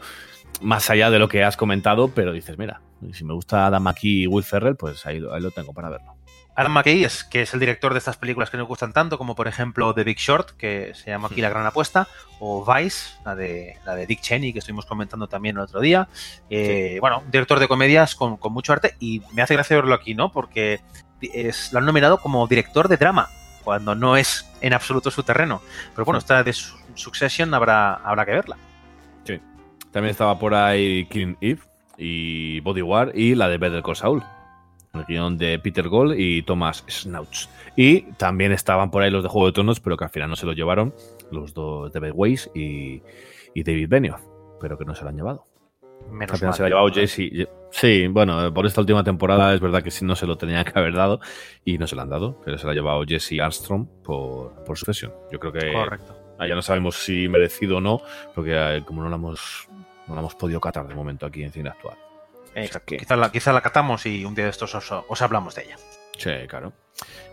más allá de lo que has comentado, pero dices, mira, si me gusta Adam McKee y Will Ferrell, pues ahí, lo- ahí lo tengo para verlo. Adam McKay es que es el director de estas películas que nos gustan tanto, como por ejemplo The Big Short, que se llama aquí La Gran Apuesta, o Vice, la de, la de Dick Cheney, que estuvimos comentando también el otro día. Eh, Bueno, director de comedias con, con mucho arte, y me hace gracia verlo aquí, ¿no? Porque es, lo han nominado como director de drama, cuando no es en absoluto su terreno. Pero bueno, esta de Su- Succession habrá, habrá que verla. También estaba por ahí Killing Eve y Body War y la de Better Call Saul. El guion de Peter Gold y Thomas Snouts. Y también estaban por ahí los de Juego de Tronos, pero que al final no se los llevaron los dos David Weiss y, y David Benioff, pero que no se lo han llevado. Menos Al final mal. se lo ha llevado Jesse. Sí, bueno, por esta última temporada es verdad que sí no se lo tenían que haber dado y no se lo han dado, pero se lo ha llevado Jesse Armstrong por, por su sesión. Yo creo que Correcto. Ah, ya no sabemos si merecido o no, porque eh, como no lo hemos no la hemos podido catar de momento aquí en cine actual. Exacto. que- Quizás la, quizá la catamos y un día de estos os, os hablamos de ella. Sí, claro.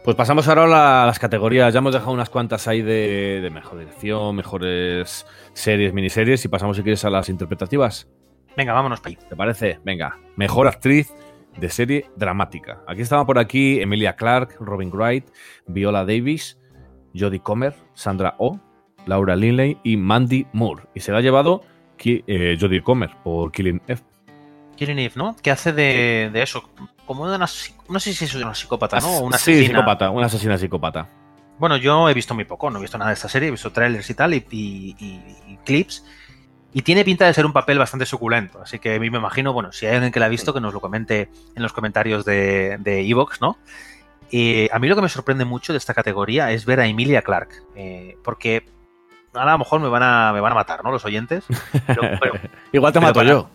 Pues pasamos ahora a las categorías. Ya hemos dejado unas cuantas ahí de, de mejor dirección, mejores series, miniseries y pasamos si quieres a las interpretativas. Venga, vámonos para. ¿Te parece? Venga, mejor actriz de serie dramática. Aquí estaba por aquí Emilia Clarke, Robin Wright, Viola Davis, Jodie Comer, Sandra Oh, Laura Linley y Mandy Moore. Y se la ha llevado eh, Jodie Comer por Killing Eve. Killing Eve, ¿no? Que hace de, de eso, como de una... No sé si es una psicópata, ¿no? O Una sí, psicópata, una asesina psicópata. Bueno, yo he visto muy poco, no he visto nada de esta serie, he visto trailers y tal, y, y- y- y clips. Y tiene pinta de ser un papel bastante suculento. Así que a mí me imagino, bueno, si hay alguien que la ha visto, que nos lo comente en los comentarios de de Evox, ¿no? Eh, a mí lo que me sorprende mucho de esta categoría es ver a Emilia Clark. porque ahora a lo mejor me van a, me van a matar, ¿no? Los oyentes. Pero, pero- Igual te Pero mato para- yo.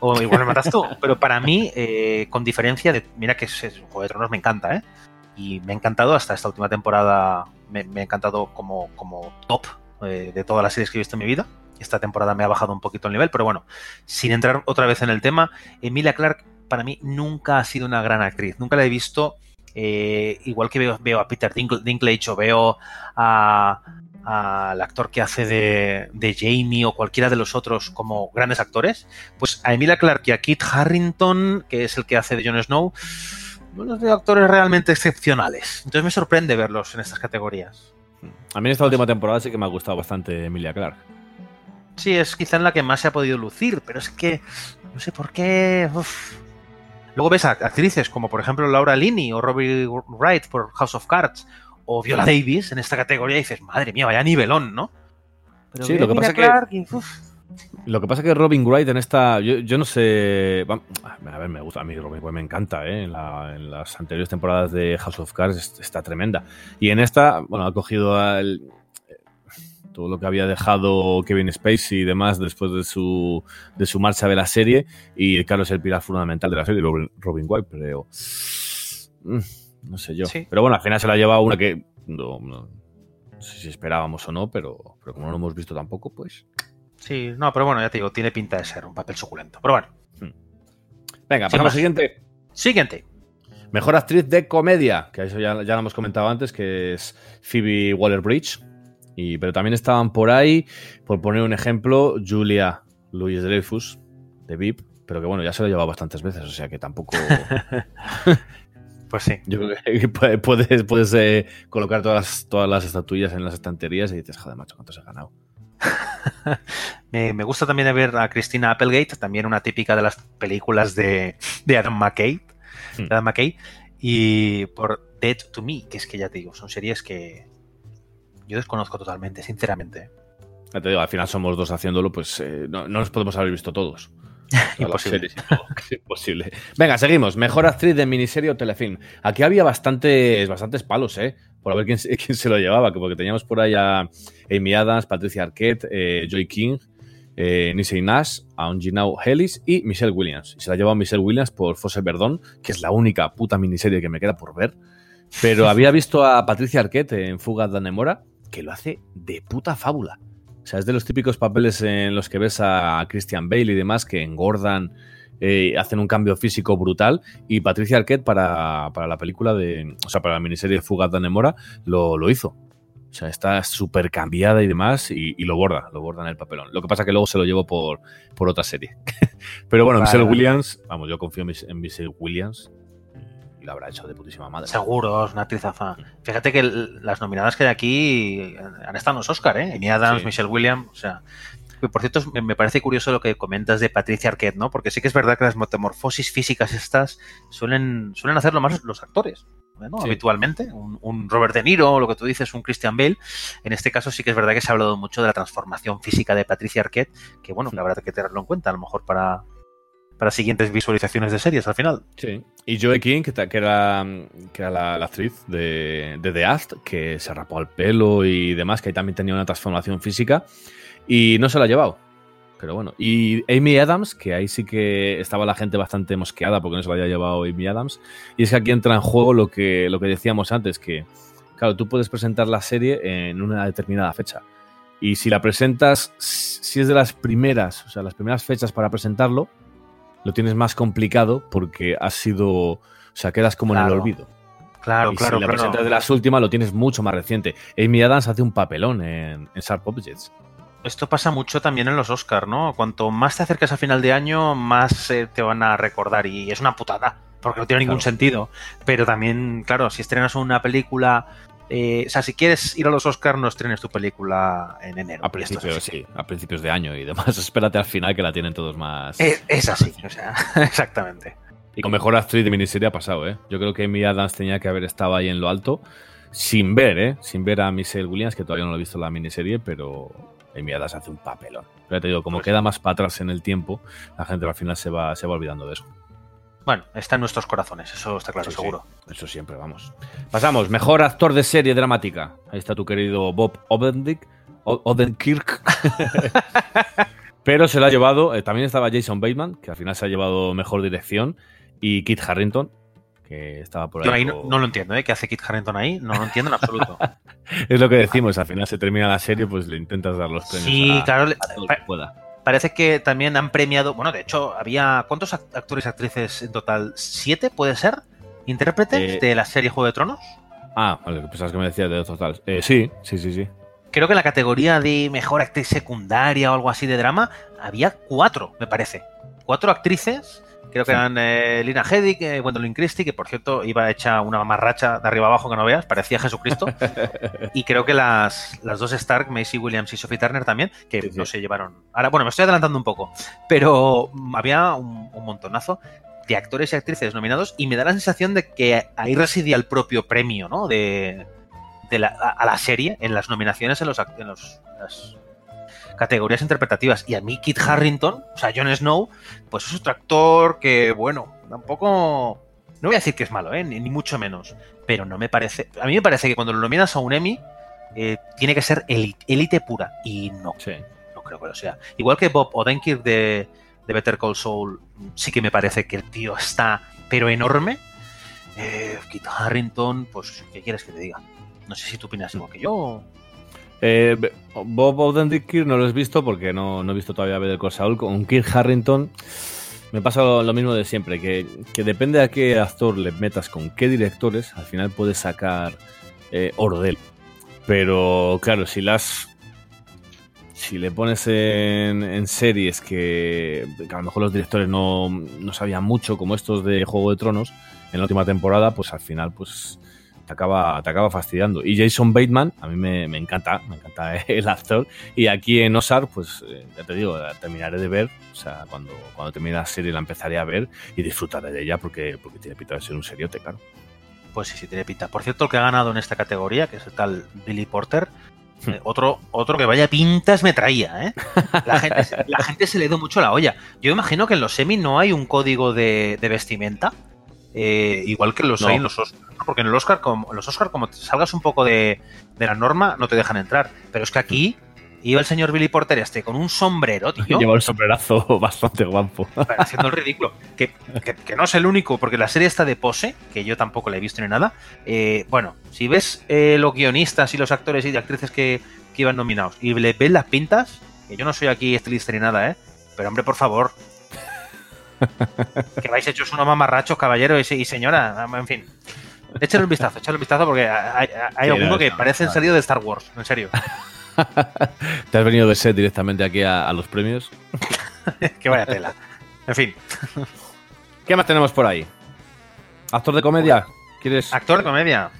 o igual me matas tú. Pero para mí, eh, con diferencia de. Mira que es- es- Juego de Tronos me encanta, ¿eh? Y me ha encantado hasta esta última temporada. Me, me ha encantado como, como top eh, de todas las series que he visto en mi vida. Esta temporada me ha bajado un poquito el nivel, pero bueno, sin entrar otra vez en el tema, Emilia Clark para mí nunca ha sido una gran actriz. Nunca la he visto. eh, igual que veo, a Peter Dinklage o veo a, al actor que hace de, de Jamie o cualquiera de los otros como grandes actores, pues a Emilia Clarke y a Kit Harrington, que es el que hace de Jon Snow, no los veo actores realmente excepcionales. Entonces me sorprende verlos en estas categorías. A mí en esta última temporada sí que me ha gustado bastante Emilia Clarke. Sí, es quizá en la que más se ha podido lucir, pero es que no sé por qué. uf. Luego ves a actrices como por ejemplo Laura Linney o Robbie Wright por House of Cards o Viola Davis en esta categoría y dices, madre mía, vaya nivelón, ¿no? Pero Sí, lo que pasa Emilia que- y, uf, Lo que pasa es que Robin Wright en esta. Yo, yo no sé. A ver, me gusta. A mí Robin Wright me encanta, ¿eh? En, la- en las anteriores temporadas de House of Cards est- está tremenda. Y en esta, bueno, ha cogido al- todo lo que había dejado Kevin Spacey y demás después de su, de su marcha de la serie. Y claro, es el pilar fundamental de la serie, Robin, Wright, pero. mm, No sé yo. Sí. Pero bueno, al final se la ha llevado una que. No, no- no sé si esperábamos o no, pero, pero como no lo hemos visto tampoco, pues. Sí, no, pero bueno, ya te digo, tiene pinta de ser un papel suculento. Pero bueno, Venga, Sin pasamos al siguiente. siguiente. Mejor actriz de comedia, que eso ya, ya lo hemos comentado antes, que es Phoebe Waller-Bridge. Y, pero también estaban por ahí, por poner un ejemplo, Julia Louis Dreyfus, de VIP, pero que bueno, ya se lo ha llevado bastantes veces, o sea que tampoco... Pues sí. Yo creo que puede- puedes, puedes eh, colocar todas las, todas las estatuillas en las estanterías y dices, joder, macho, ¿cuánto se ha ganado? Me, me gusta también ver a Christina Applegate, también una típica de las películas de, de Adam McKay. De Adam McKay. Y por Dead to Me, que es que ya te digo, son series que yo desconozco totalmente, sinceramente. Ya te digo, al final somos dos haciéndolo, pues eh, no, no los podemos haber visto todos. Imposible. es imposible. Venga, seguimos. Mejor actriz de miniserie o telefilm. Aquí había bastantes, bastantes palos, ¿eh? Por a ver quién, se- lo llevaba, que porque teníamos por ahí a Amy Adams, Patricia Arquette, eh, Joy King, eh, Nisei Nash, Aunginau Ellis y Michelle Williams. Y se la ha llevado Michelle Williams por Fosse Verdón, que es la única puta miniserie que me queda por ver. Pero había visto a Patricia Arquette en Fuga de Nemora, que lo hace de puta fábula. O sea, es de los típicos papeles en los que ves a Christian Bale y demás que engordan, eh, hacen un cambio físico brutal. Y Patricia Arquette para, para la película de. O sea, para la miniserie Fuga de Nemora lo, lo hizo. O sea, está súper cambiada y demás y, y lo borda, lo borda en el papelón. Lo que pasa que luego se lo llevo por, por otra serie. Pero bueno, Michelle. Williams, vamos, yo confío en Michelle Williams y lo habrá hecho de putísima madre. Seguro, es una actrizaza. Fíjate que el- las nominadas que hay aquí han estado en los Oscar, ¿eh? Amy Adams, Sí. Michelle Williams, o sea... Por cierto, me- parece curioso lo que comentas de Patricia Arquette, ¿no? Porque sí que es verdad que las metamorfosis físicas estas suelen, suelen hacerlo más los actores, ¿no? Sí. Habitualmente. Un, un Robert De Niro, lo que tú dices, un Christian Bale. En este caso sí que es verdad que se ha hablado mucho de la transformación física de Patricia Arquette, que bueno, que habrá que tenerlo en cuenta, a lo mejor para, para siguientes visualizaciones de series al final. Sí. Y Joe King, que, era, que era la, la actriz de, de The Aft, que se rapó el pelo y demás, que ahí también tenía una transformación física, y no se la ha llevado. Pero bueno, y Amy Adams, que ahí sí que estaba la gente bastante mosqueada porque no se la había llevado Amy Adams, y es que aquí entra en juego lo que, lo que decíamos antes, que claro, tú puedes presentar la serie en una determinada fecha. Y si la presentas, si es de las primeras, o sea, las primeras fechas para presentarlo, lo tienes más complicado porque has sido, o sea, quedas como en el olvido. Claro, y claro, si la claro. presentas de las últimas, lo tienes mucho más reciente. Amy Adams hace un papelón en, en Sharp Objects. Esto pasa mucho también en los Oscars, ¿no? Cuanto más te acercas a final de año, más eh, te van a recordar. Y es una putada, porque no tiene ningún Claro. sentido. Pero también, claro, si estrenas una película. eh, o sea, si quieres ir a los Oscars, no estrenes tu película en enero. A es principios, sí, a principios de año y demás. Espérate al final que la tienen todos más. Es, es así, o sea, exactamente. Y con mejor actriz de miniserie ha pasado, ¿eh? Yo creo que Amy Adams tenía que haber estado ahí en lo alto, sin ver, ¿eh? Sin ver a Michelle Williams, que todavía no lo he visto en la miniserie, pero Amy Adams hace un papelón. Pero ya te digo, como Pues- queda más para atrás en el tiempo, la gente al final se va, se va olvidando de eso. Bueno, está en nuestros corazones, eso está claro, Sí, seguro. sí, eso siempre, vamos. Pasamos, mejor actor de serie dramática. Ahí está tu querido Bob Odenkirk. Odenkirk. Pero se lo ha llevado, eh, también estaba Jason Bateman, que al final se ha llevado mejor dirección, y Kit Harrington, que estaba por ahí. Yo ahí no, lo entiendo, ¿eh? ¿Qué hace Kit Harrington ahí? No lo entiendo en absoluto. Es lo que decimos, al final se termina la serie, pues le intentas dar los premios. Sí, a- claro, a todo que pueda. Parece que también han premiado. Bueno, de hecho, había. ¿Cuántos act- actores y actrices en total? ¿Siete puede ser? ¿Intérpretes Eh, de la serie Juego de Tronos? Ah, vale, pensabas que me decías de total. Eh, sí, sí, sí, sí. Creo que en la categoría de mejor actriz secundaria o algo así de drama había cuatro, me parece. Cuatro actrices. Creo que eran eh, Lina Headey, eh, Gwendolyn Christie, que por cierto iba hecha una mamarracha de arriba abajo que no veas, parecía Jesucristo. y creo que las, las dos Stark, Macy Williams y Sophie Turner también, que Sí, sí. no se llevaron. Ahora, bueno, me estoy adelantando un poco, pero mm, había un, un montonazo de actores y actrices nominados y me da la sensación de que ahí residía el propio premio, ¿no? De, de la- a, a la serie en las nominaciones en los, en los- las categorías interpretativas. Y a mí Kit Harrington, o sea, Jon Snow, pues es otro actor que, bueno, tampoco... No voy a decir que es malo, ¿eh? ni, ni mucho menos. Pero no me parece... A mí me parece que cuando lo nominas a un Emmy, eh, tiene que ser élite pura. Y no, Sí. no creo que lo sea. Igual que Bob Odenkirk de, de Better Call Saul, sí que me parece que el tío está, pero enorme. Eh, Kit Harrington, pues, ¿qué quieres que te diga? No sé si tú opinas igual que yo. Eh, Bob Odenkirk no lo he visto porque no, he visto todavía Better Call Saul. Con Kirk Harrington me pasa lo, mismo de siempre, que, depende a qué actor le metas con qué directores, al final puedes sacar eh, oro de él. Pero claro, si las... Si le pones en, en series que, que a lo mejor los directores no, no sabían mucho, como estos de Juego de Tronos, en la última temporada, pues al final, pues te acaba, te acaba fastidiando. Y Jason Bateman, a mí me, me encanta, me encanta el actor. Y aquí en Osar, pues eh, ya te digo, la terminaré de ver. O sea, cuando, cuando termine la serie la empezaré a ver y disfrutaré de ella porque, porque tiene pinta de ser un seriote, claro. Pues sí, sí, tiene pinta. Por cierto, el que ha ganado en esta categoría, que es el tal Billy Porter, Hmm. eh, otro, otro que vaya pintas me traía, ¿eh? La gente, se- la gente se le dio mucho la olla. Yo imagino que en los semi no hay un código de, de vestimenta, eh, igual que los No. hay en los Oscar, ¿no? porque en el Oscar, como, los Oscar, como te salgas un poco de, de la norma, no te dejan entrar. Pero es que aquí iba el señor Billy Porter este con un sombrero, tío. Lleva un sombrerazo bastante guapo. Haciendo el ridículo. Que, que- que no es el único, porque la serie está de pose, que yo tampoco la he visto ni nada. Eh, bueno, si ves eh, los guionistas y los actores y actrices que, que iban nominados y le ves las pintas, que yo no soy aquí estilista ni nada, ¿eh? Pero hombre, por favor. Que vais hechos unos mamarrachos, caballero y, se- y señora. En fin. Échale un vistazo, échale un vistazo porque hay, hay alguno no, que parecen salido de Star Wars, en serio. ¿Te has venido de set directamente aquí a, a los premios? que vaya tela. En fin, ¿Qué más tenemos por ahí? ¿Actor de comedia? ¿Quieres? actor de comedia.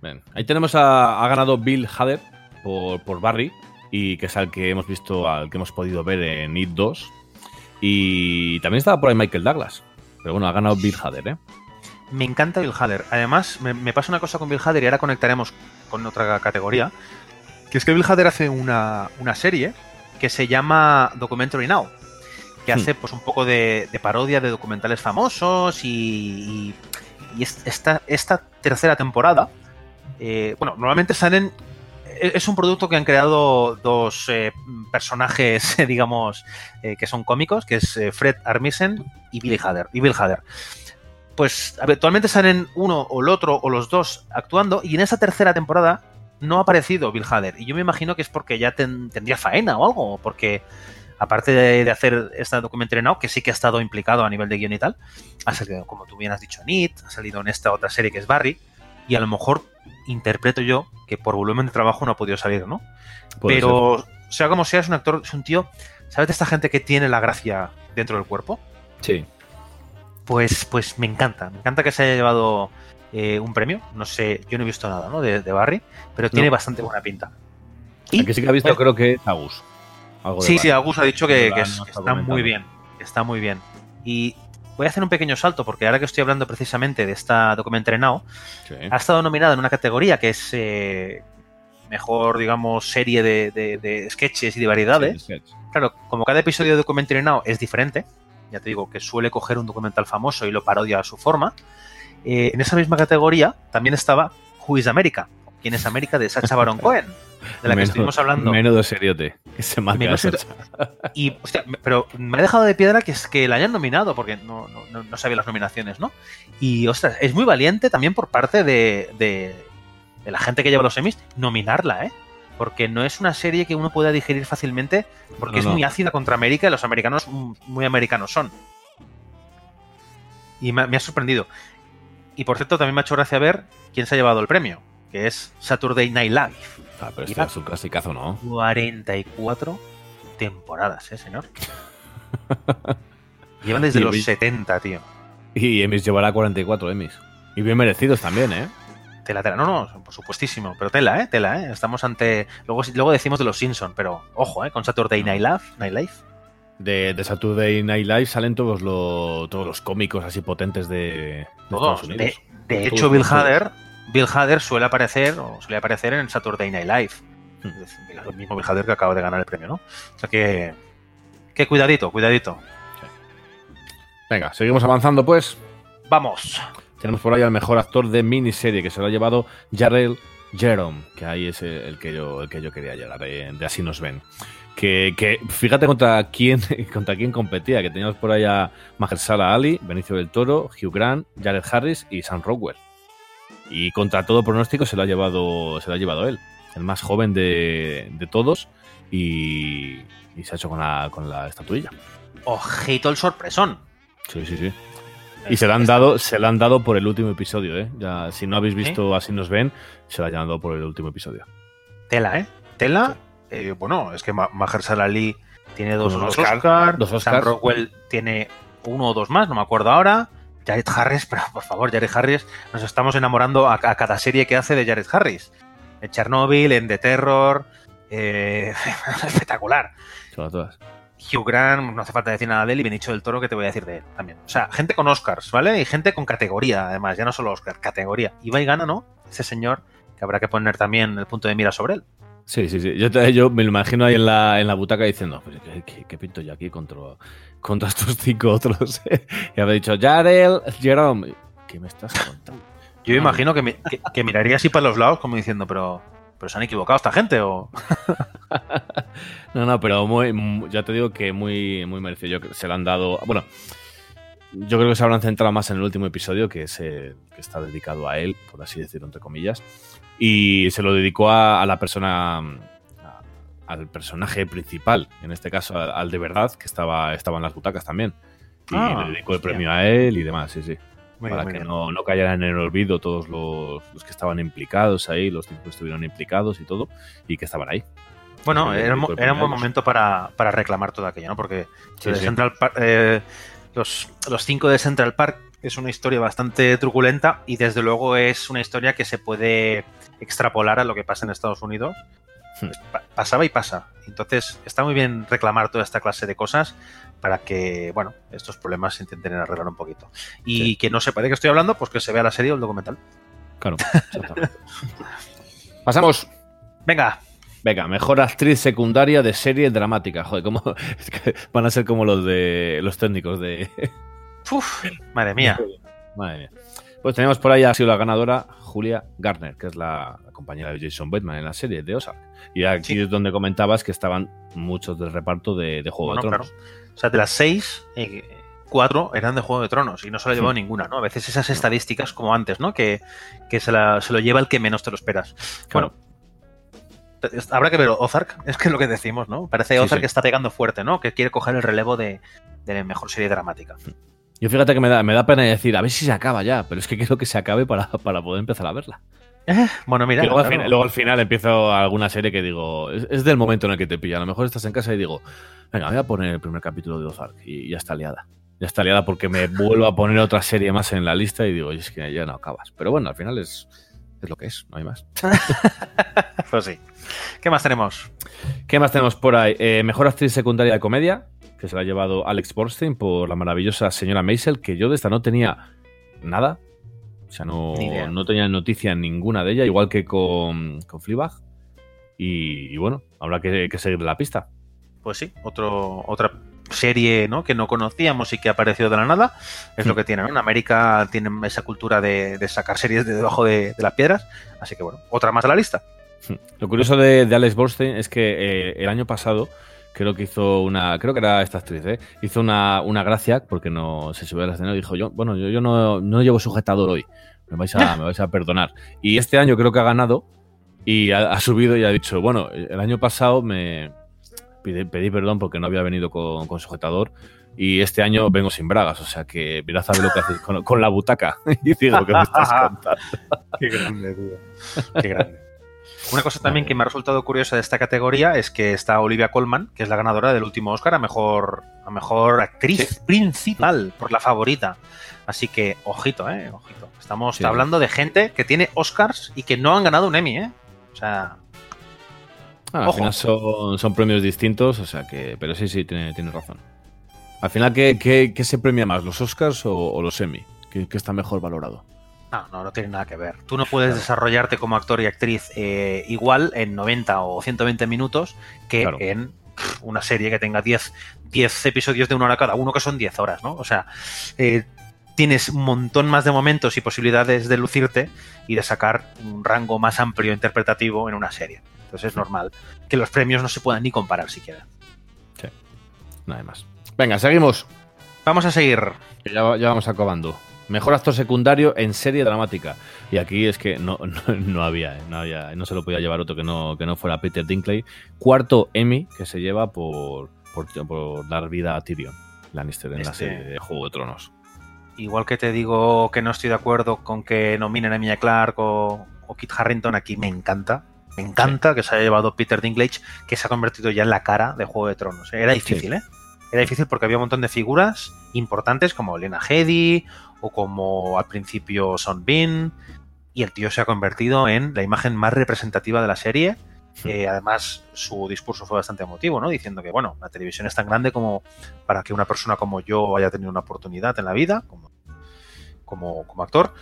Bien. Ahí tenemos a, ha ganado Bill Hader por, por Barry y que es al que hemos visto, al que hemos podido ver en It 2 y también estaba por ahí Michael Douglas, pero bueno, ha ganado Bill Hader, ¿eh? Me encanta Bill Hader. Además, me, me pasa una cosa con Bill Hader y ahora conectaremos con otra categoría. Que es que Bill Hader hace una, una serie que se llama Documentary Now. Que Hmm. hace pues un poco de, de parodia de documentales famosos y, y, y es- esta, esta tercera temporada, eh, bueno, normalmente salen... Es es un producto que han creado dos eh, personajes, digamos, eh, que son cómicos, que es eh, Fred Armisen y Billy Hader. Y Bill Hader pues habitualmente salen uno o el otro o los dos actuando y en esa tercera temporada no ha aparecido Bill Hader. Y yo me imagino que es porque ya ten- tendría faena o algo, porque aparte de, hacer esta documentary now, que sí que ha estado implicado a nivel de guion y tal, ha salido, como tú bien has dicho, en It, ha salido en esta otra serie que es Barry, y a lo mejor interpreto yo que por volumen de trabajo no ha podido salir, ¿no? Puede Pero, sea como sea, es un actor, es un tío, ¿sabes de esta gente que tiene la gracia dentro del cuerpo? ser. Sí. Pues, pues me encanta, me encanta que se haya llevado eh, un premio. No sé, yo no he visto nada ¿no? de, de Barry, pero tiene No. bastante buena pinta. El que sí que ha visto, Bueno, creo que es Agus. Algo Sí, sí. Agus ha dicho que, está muy bien, está muy bien. Y voy a hacer un pequeño salto, porque ahora que estoy hablando precisamente de esta documentary now, Sí. ha estado nominada en una categoría que es eh, mejor, digamos, serie de, de- de sketches y de variedades. Sí. Claro, como cada episodio de Documentary Now es diferente, ya te digo que suele coger un documental famoso y lo parodia a su forma, eh, en esa misma categoría también estaba Who is America? ¿Quién es América? de Sacha Baron Cohen, de la que estuvimos hablando. Menudo seriote. Que se marca esa- Y, hostia, pero me ha dejado de piedra que es que la hayan nominado, porque no, no, no- sabía las nominaciones, ¿no? Y, ostras, es muy valiente también por parte de, de- de la gente que lleva los semis nominarla, ¿eh? Porque no es una serie que uno pueda digerir fácilmente, porque No, es no. muy ácida contra América y los americanos muy americanos son. Y me, me ha sorprendido. Y por cierto, también me ha hecho gracia ver quién se ha llevado el premio, que es Saturday Night Live. Ah, pero este es un clasicazo, ¿no? 44 temporadas, ¿eh, señor? Llevan desde Y los vi- 70, tío. Y Emmys llevará 44 Emmys. Y bien merecidos también, ¿eh? Tela, tela. No, no, por supuestísimo. Pero tela, ¿eh? Tela, ¿eh? Estamos ante... Luego, luego decimos de los Simpsons, pero ojo, ¿eh? Con Saturday Night Live. Night Live. De, de Saturday Night Live salen todos, los todos los cómicos así potentes de, de Todos. Estados Unidos. De, de hecho, Bill. Hader, Bill Hader suele aparecer, o suele aparecer en Saturday Night Live. El mismo Bill Hader que acaba de ganar el premio, ¿no? O sea que... Que cuidadito, cuidadito. Venga, seguimos avanzando, pues. Vamos. Tenemos por ahí al mejor actor de miniserie que se lo ha llevado Jarrell Jerome, que ahí es el, el que yo el que yo quería llegar, de, de Así nos ven. Que, que fíjate contra quién contra quién competía, que teníamos por ahí a Mahershala Ali, Benicio del Toro, Hugh Grant, Jared Harris y Sam Rockwell. Y contra todo pronóstico se lo ha llevado se lo ha llevado él, el más joven de, de todos y, y se ha hecho con la, con la estatuilla. Ojito el sorpresón. Sí, sí, sí. Y se la han dado, se la han dado por el último episodio, ¿eh? Ya, si no habéis visto Así nos ven, se la han dado por el último episodio. Tela, ¿eh? Tela. eh, bueno, es que Ma- Mahershala Ali tiene dos, Oscar, Oscar, dos Sam Oscars. Rockwell tiene uno o dos más, no me acuerdo ahora. Jared Harris, pero por favor, Jared Harris, nos estamos enamorando a, a cada serie que hace de Jared Harris. En Chernobyl, en The Terror. eh, espectacular. Todas, todas. Hugh Grant, no hace falta decir nada de él, y Benicio del Toro, que te voy a decir de él también. O sea, gente con Oscars, ¿vale? Y gente con categoría, además, ya no solo Oscar, categoría. Y va y gana, ¿no? Ese señor que habrá que poner también el punto de mira sobre él. Sí, sí, sí. Yo, te- yo me lo imagino ahí en la, en la butaca diciendo, pues, ¿qué, qué- qué pinto yo aquí contra, contra estos cinco otros? y habrá dicho, Jarrell Jerome. ¿Qué me estás contando? Yo Ah. imagino que, que- que miraría así para los lados como diciendo, pero, pero se han equivocado esta gente o... No, no, pero muy, muy- ya te digo que muy, muy merecido. Yo se lo han dado. Bueno, yo creo que se habrán centrado más en el último episodio, que es el que está dedicado a él, por así decirlo, entre comillas. Y se lo dedicó a, a la persona. a- al personaje principal, en este caso al, al de verdad, que estaba, estaba en las butacas también. Y Ah, le dedicó el premio a él y demás, sí, sí. Muy para bien, que no, no cayeran en el olvido todos los, los que estaban implicados ahí, los que estuvieron implicados y todo, y que estaban ahí. Bueno, era, era un buen momento para, para reclamar todo aquello, ¿no? Porque Sí, sí. Central Park, eh, los, los cinco de Central Park es una historia bastante truculenta y desde luego es una historia que se puede extrapolar a lo que pasa en Estados Unidos. Hmm. Pa- pasaba y pasa. Entonces está muy bien reclamar toda esta clase de cosas para que, bueno, estos problemas se intenten arreglar un poquito. Y Sí. que no sepa de qué estoy hablando, pues que se vea la serie o el documental. Claro, exactamente. Pasamos. Venga, Venga, mejor actriz secundaria de serie dramática. Joder, ¿cómo? es que van a ser como los de los técnicos de. Uf, madre mía. Madre mía. Pues tenemos por ahí, ha sido la ganadora Julia Garner, que es la, la compañera de Jason Bateman en la serie de Ozark. Y aquí Sí. es donde comentabas que estaban muchos del reparto de, de Juego Bueno, de Tronos. claro. O sea, de las seis, eh, cuatro eran de Juego de Tronos y no se lo ha llevado Sí. ninguna, ¿no? A veces esas estadísticas como antes, ¿no? Que, que se, la- se lo lleva el que menos te lo esperas. Claro. Bueno, Habrá que ver Ozark, es que es lo que decimos, ¿no? Parece Sí, Ozark sí. que está pegando fuerte, ¿no? Que quiere coger el relevo de, de la mejor serie dramática. Yo fíjate que me da, me da pena decir, a ver si se acaba ya, pero es que quiero que se acabe para, para poder empezar a verla. Bueno, mira, luego, al claro. final, luego al final empiezo alguna serie que digo, es, es del momento en el que te pilla. A lo mejor estás en casa y digo, venga, voy a poner el primer capítulo de Ozark y ya está liada. Ya está liada porque me vuelvo a poner otra serie más en la lista y digo, "Y es que ya no acabas. Pero bueno, al final es, es lo que es, no hay más. Pues sí. ¿Qué más tenemos? ¿Qué más tenemos por ahí? Eh, mejor actriz secundaria de comedia, que se la ha llevado Alex Borstein por la maravillosa señora Maisel, que yo de esta no tenía nada. O sea, no, no tenía noticia ninguna de ella, igual que con, con Fleabag. Y, y bueno, habrá que, que seguir la pista. Pues sí, otro, otra serie ¿no? que no conocíamos y que ha aparecido de la nada. Es lo que tiene, ¿no? En América tienen esa cultura de, de sacar series de debajo de, de las piedras. Así que bueno, otra más a la lista. Lo curioso de, de Alex Borstein es que eh, el año pasado creo que hizo una, creo que era esta actriz, ¿eh? hizo una, una gracia porque no se subió al escenario y dijo yo, bueno, yo, yo no, no llevo sujetador hoy, me vais, a, me vais a perdonar. Y este año creo que ha ganado y ha, ha subido y ha dicho, bueno, el año pasado me pedí perdón porque no había venido con, con sujetador y este año vengo sin bragas, o sea que mirad a ver lo que hacéis con, con la butaca. y digo, ¿qué me estás contando? Qué grande, tío. Qué grande. Una cosa también que me ha resultado curiosa de esta categoría es que está Olivia Colman, que es la ganadora del último Oscar a mejor, a mejor actriz principal por la favorita. Así que, ojito, eh, ojito. Estamos Sí. hablando de gente que tiene Oscars y que no han ganado un Emmy, eh. O sea, Ah, al final son, son premios distintos, o sea que. Pero sí, sí, tiene, tiene razón. Al final, ¿qué, qué, qué se premia más? ¿Los Oscars o, o los Emmy? ¿Qué, qué está mejor valorado? No, no, no tiene nada que ver. Tú no puedes desarrollarte como actor y actriz eh, igual en 90 o 120 minutos que Claro. en una serie que tenga 10, 10 episodios de una hora cada uno, que son 10 horas, ¿no? O sea, eh, tienes un montón más de momentos y posibilidades de lucirte y de sacar un rango más amplio interpretativo en una serie. Entonces es normal que los premios no se puedan ni comparar siquiera. Nada más. Venga, seguimos. Vamos a seguir. Ya, ya vamos acabando. Mejor actor secundario en serie dramática. Y aquí es que no, no, no había, ¿eh? no había, no se lo podía llevar otro que no, que no fuera Peter Dinklage. Cuarto Emmy que se lleva por, por, por dar vida a Tyrion Lannister en la Este- serie de Juego de Tronos. Igual que te digo que no estoy de acuerdo con que nominen a Emilia Clarke o, o Kit Harrington, aquí me encanta. Me encanta que se haya llevado Peter Dinklage, que se ha convertido ya en la cara de Juego de Tronos. Era difícil, ¿eh? Era difícil porque había un montón de figuras importantes como Lena Headey o como al principio Son Bean. Y el tío se ha convertido en la imagen más representativa de la serie. Eh, además, su discurso fue bastante emotivo, ¿no? Diciendo que, bueno, la televisión es tan grande como para que una persona como yo haya tenido una oportunidad en la vida, como, como, como actor.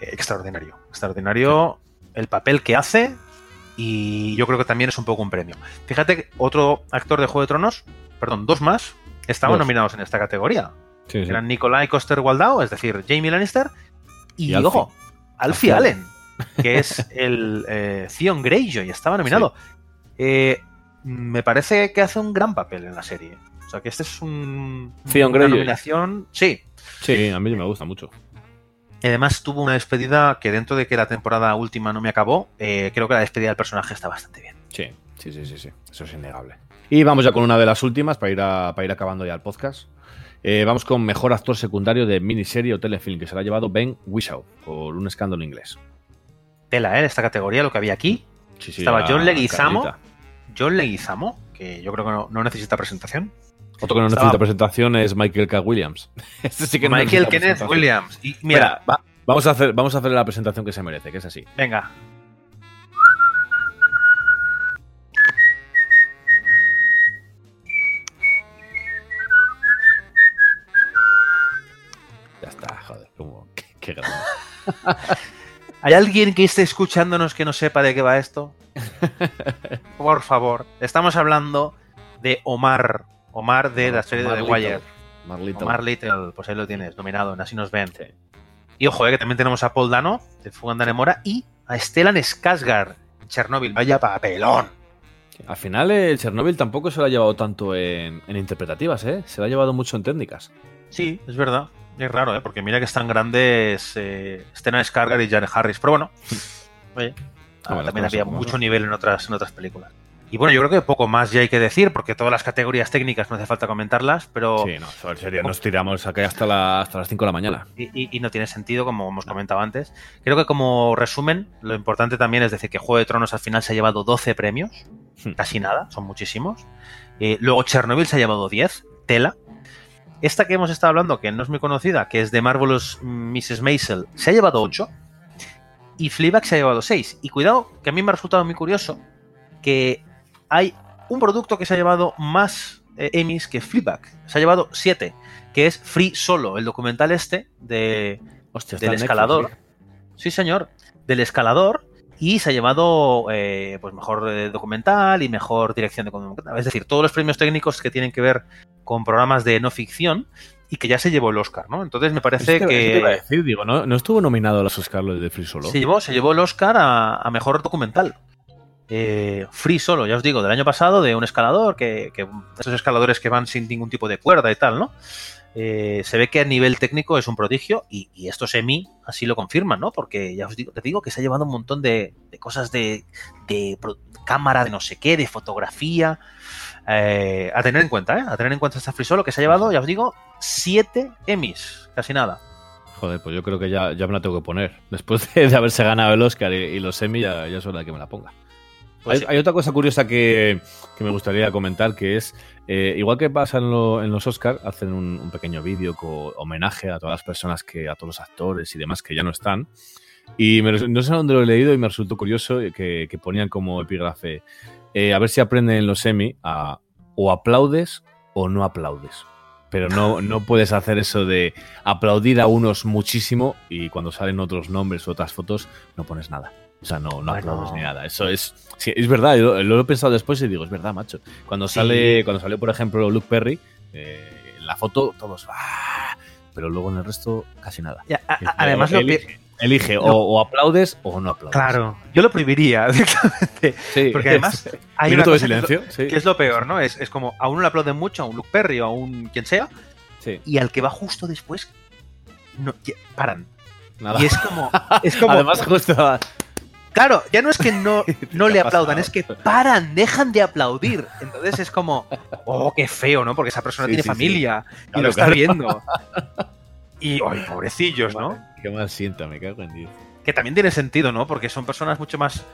Eh, extraordinario. Extraordinario el papel que hace y yo creo que también es un poco un premio. Fíjate que otro actor de Juego de Tronos, perdón, dos más, estaban Dos. nominados en esta categoría. Sí, sí. Eran Nikolai Coster Waldau, es decir, Jamie Lannister, y, Y Alfie. ojo, Alfie Alfie Allen, que es el eh, Theon Greyjoy, estaba nominado. Eh, me parece que hace un gran papel en la serie. O sea que este es un, Theon una Greyjoy. nominación. Sí. Sí, a mí me gusta mucho. Y además tuvo una despedida que dentro de que la temporada última no me acabó, eh, creo que la despedida del personaje está bastante bien. Sí, sí, sí, sí, sí. Eso es innegable. Y vamos ya con una de las últimas para ir, a- para ir acabando ya el podcast. Eh, vamos con mejor actor secundario de miniserie o telefilm, que se ha llevado Ben Whishaw por un escándalo inglés. Tela, ¿eh? Esta categoría, lo que había aquí. Sí, sí, Estaba John Leguizamo. Carlita. John Leguizamo, que yo creo que no, no necesita presentación. Otro que no Estaba- necesita presentación es Michael K. Williams. Este sí que no Michael Kenneth. Williams. Y mira, Espera, va- vamos, a hacer, vamos a hacer la presentación que se merece, que es así. venga. Qué, qué grande. ¿Hay alguien que esté escuchándonos que no sepa de qué va esto? Por favor. Estamos hablando de Omar. Omar de la serie de The. Wire. Omar Little. Omar Little, pues ahí lo tienes, nominado en Así nos ven. Sí. Y ojo, eh, que también tenemos a Paul Dano, de Fugan de Nemora, y a Stellan Skarsgård, Chernobyl. Vaya papelón. Al final, el Chernobyl tampoco se lo ha llevado tanto en, en interpretativas, ¿eh? Se lo ha llevado mucho en técnicas. Sí, es verdad. Es raro, ¿eh? Porque mira que están grandes eh, Stellan Skarsgård y Janet Harris. Pero bueno, oye, Ah, también había mucho son. nivel en otras, en otras películas. Y bueno, yo creo que poco más ya hay que decir, porque todas las categorías técnicas no hace falta comentarlas, pero Sí, no, en serio, nos tiramos aquí hasta, la- hasta las 5 de la mañana. y, y- y no tiene sentido, como hemos comentado antes. Creo que como resumen, lo importante también es decir que Juego de Tronos al final se ha llevado 12 premios, Hmm. casi nada, son muchísimos. Eh, luego Chernobyl se ha llevado 10, tela. Esta que hemos estado hablando, que no es muy conocida, que es de Marvelous Mrs. Maisel, se ha llevado 8. Y Fleabag se ha llevado 6. Y cuidado, que a mí me ha resultado muy curioso que hay un producto que se ha llevado más eh, Emmys que Fleabag. Se ha llevado 7, que es Free Solo, el documental este de, Hostia, del escalador. Netflix, Sí, señor. Del escalador. Y se ha llevado eh, pues mejor eh, documental y mejor dirección de documental. Es decir, todos los premios técnicos que tienen que ver con programas de no ficción y que ya se llevó el Oscar, ¿no? Entonces me parece iba a que decir, digo, ¿no, no estuvo nominado a los Oscar lo de Free Solo? se llevó, se llevó el Oscar a, a mejor documental. Eh, Free Solo, ya os digo, del año pasado, de un escalador, que, que esos escaladores que van sin ningún tipo de cuerda y tal, ¿no? Eh, se ve que a nivel técnico es un prodigio y, estos Emmy así lo confirman, ¿no? Porque ya os digo, te digo que se ha llevado un montón de, cosas de, cámara, de no sé qué, de fotografía. Eh, a tener en cuenta, ¿eh? A tener en cuenta esta Free Solo que se ha llevado, ya os digo, siete Emmys, casi nada. Joder, pues yo creo que ya, ya me la tengo que poner. Después de, haberse ganado el Oscar y, los Emmy, ya es hora de que me la ponga. Pues hay, sí. hay otra cosa curiosa que, que me gustaría comentar, que es, eh, igual que pasa en, lo- en los Oscar, hacen un, un pequeño vídeo con homenaje a todas las personas, que a todos los actores y demás que ya no están. Y me no sé dónde lo he leído y me resultó curioso que, que ponían como epígrafe, eh, a ver si aprenden los Emmy a o aplaudes o no aplaudes. Pero no, no puedes hacer eso de aplaudir a unos muchísimo y cuando salen otros nombres o otras fotos no pones nada. O sea, no, no Bueno. aplaudes ni nada. Eso es. sí, es verdad, lo he pensado después y digo, es verdad, macho. Cuando Sí. sale, cuando salió, por ejemplo, Luke Perry, eh, en la foto todos. ¡ah! Pero luego en el resto, casi nada. Ya, a- a- además, lo que, elige, elige o, No. o aplaudes o no aplaudes. Claro, yo lo prohibiría directamente. Sí. Porque además hay Minuto una de cosa que silencio. lo- sí. Que es lo peor, ¿no? Es, es como a uno le aplauden mucho, a un Luke Perry o a un quien sea, sí. y al que va justo después, no, paran. Nada. Y es como, es como Además, justo. Claro, ya no es que no, no ¿Qué le aplaudan, es que paran, dejan de aplaudir. Entonces es como, oh, qué feo, ¿no? Porque esa persona Sí, tiene sí, sí. familia y Claro, lo está claro. viendo. Y, ay, pobrecillos, ¿no? Qué mal sienta, me cago en Dios. Que también tiene sentido, ¿no? Porque son personas mucho más.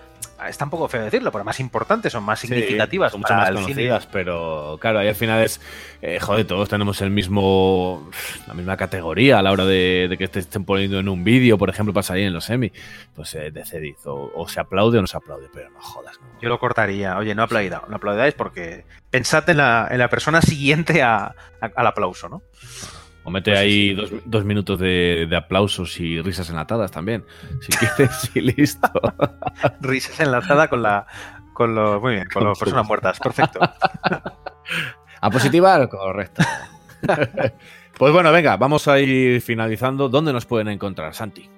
Está un poco feo decirlo, pero más importantes, son más significativas. son mucho más el cine. conocidas, pero claro, ahí al final es, eh, joder, todos tenemos el mismo, la misma categoría a la hora de, de que te estén poniendo en un vídeo, por ejemplo, para salir en los Emmy, pues eh, decidid, o, o se aplaude o no se aplaude, pero no jodas, ¿no? Yo lo cortaría. Oye, no aplaudáis, no aplaudáis porque pensad en la, en la persona siguiente a- a- al aplauso, ¿no? O mete Pues ahí sí. Dos, dos minutos de, de aplausos y risas enlatadas también, si quieres, y listo. Risas enlazada con la. Con los. Muy bien, con Con las personas muertas. Perfecto. ¿A positivar? Correcto. pues bueno, venga, vamos a ir finalizando. ¿Dónde nos pueden encontrar, Santi?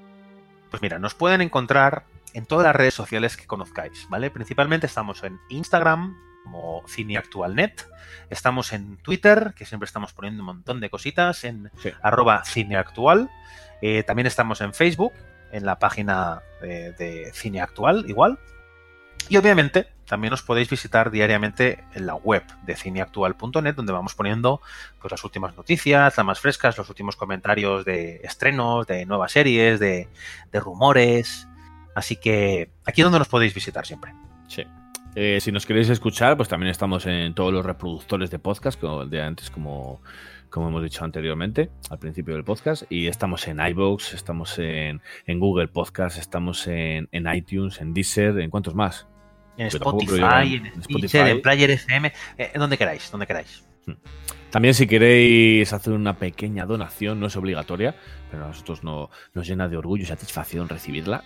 Pues mira, nos pueden encontrar en todas las redes sociales que conozcáis, ¿vale? Principalmente estamos en Instagram como cineactualnet, estamos en Twitter, que siempre estamos poniendo un montón de cositas, en Sí. arroba cineactual, Eh, también estamos en Facebook, en la página de, de Cineactual, igual, y obviamente también os podéis visitar diariamente en la web de cineactual.net, donde vamos poniendo pues, las últimas noticias, las más frescas, los últimos comentarios de estrenos, de nuevas series, de, de rumores. Así que aquí es donde nos podéis visitar siempre. Sí. Eh, si nos queréis escuchar, pues también estamos en todos los reproductores de podcast, como de antes, como, como hemos dicho anteriormente, al principio del podcast. Y estamos en iVoox, estamos en, en Google Podcast, estamos en, en iTunes, en Deezer, ¿en cuántos más? En Spotify, en, en Spotify. en Player FM, eh, en donde queráis, donde queráis. También si queréis hacer una pequeña donación, no es obligatoria, pero a nosotros no, nos llena de orgullo y satisfacción recibirla.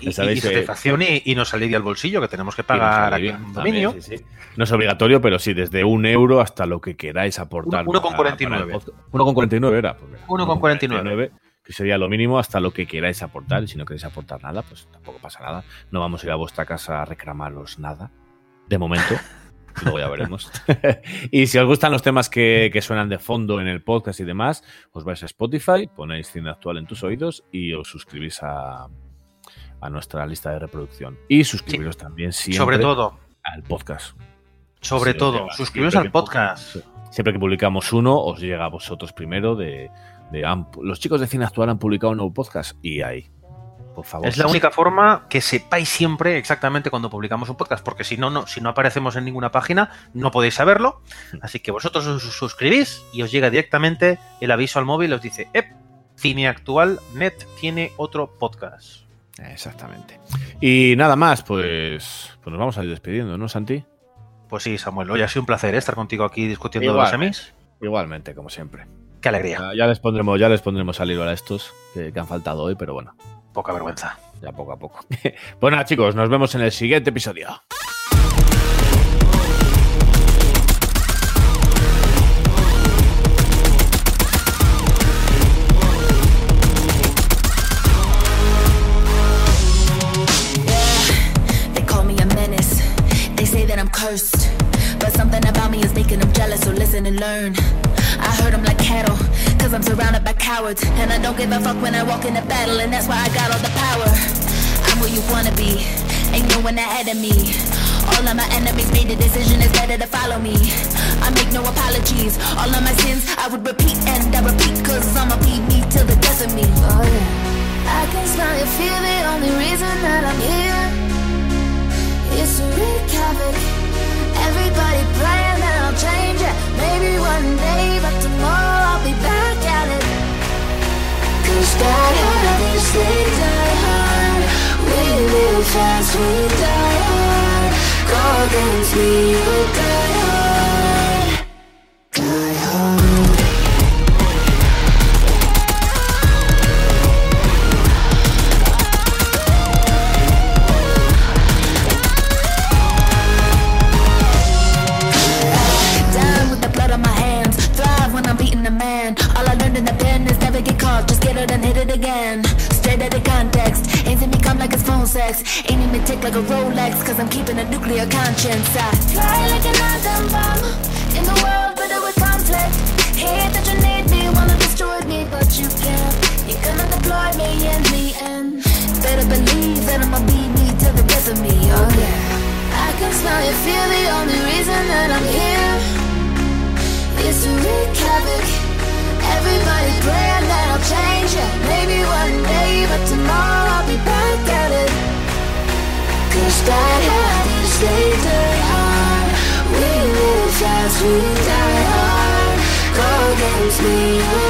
Y, sabéis, y eh, satisfacción y, y nos alivia el bolsillo, que tenemos que pagar aquí alivia un también, dominio. sí, sí. No es obligatorio, pero sí, desde un euro hasta lo que queráis aportar. Uno- uno con para- 49. para el podcast. Uno con 49 era. pues, venga, Uno con 49. que sería lo mínimo hasta lo que queráis aportar. Y si no queréis aportar nada, pues tampoco pasa nada. No vamos a ir a vuestra casa a reclamaros nada. De momento. Luego ya veremos. y si os gustan los temas que, que suenan de fondo en el podcast y demás, os vais a Spotify, ponéis cine actual en tus oídos y os suscribís a, a nuestra lista de reproducción. Y suscribiros también siempre Sobre todo, al podcast. sobre todo, suscribiros al que- podcast. Siempre que publicamos uno, os llega a vosotros primero de, de, "Han- los chicos de cine actual han publicado un nuevo podcast y ahí. Por favor. Es la única forma que sepáis siempre exactamente cuando publicamos un podcast, porque si no, no, si no aparecemos en ninguna página, no podéis saberlo. Así que vosotros os suscribís y os llega directamente el aviso al móvil, os dice, ¡Ep! Cine Actual Net tiene otro podcast. Exactamente. Y nada más, pues, pues nos vamos a ir despidiendo, ¿no, Santi? Pues sí, Samuel, hoy ha sido un placer estar contigo aquí discutiendo Igual. los semis. Igualmente, como siempre. Qué alegría, Ya, ya les pondremos, ya les pondremos al hilo a estos que, que han faltado hoy, pero bueno, poca vergüenza. ya poco a poco. nada, chicos, nos vemos en el siguiente episodio. Cowards. And I don't give a fuck when I walk into battle, and that's why I got all the power. I'm where you wanna be, ain't no one ahead of me. All of my enemies made the decision it's better to follow me. I make no apologies, all of my sins I would repeat and I repeat, cause I'ma be me till the death of me. Oh yeah. I can smell your fear, the only reason that I'm here is to wreak havoc. Everybody praying that I'll change it. Maybe one day, but tomorrow I'll be back things hard? We live fast, we die hard. Call against me, It and hit it again. Straight out of context. Ain't see me come like it's phone sex. Ain't even tick like a Rolex. Cause I'm keeping a nuclear conscience. I fly like an atom bomb. In the world, bitter with conflict. Hate that you need me, wanna destroy me, but you can't. You're gonna deploy me in the end. Better believe that I'ma be me till the death of me. Oh yeah. I can smell your fear, the only reason that I'm here that happens later on We live fast, we die hard. Go against me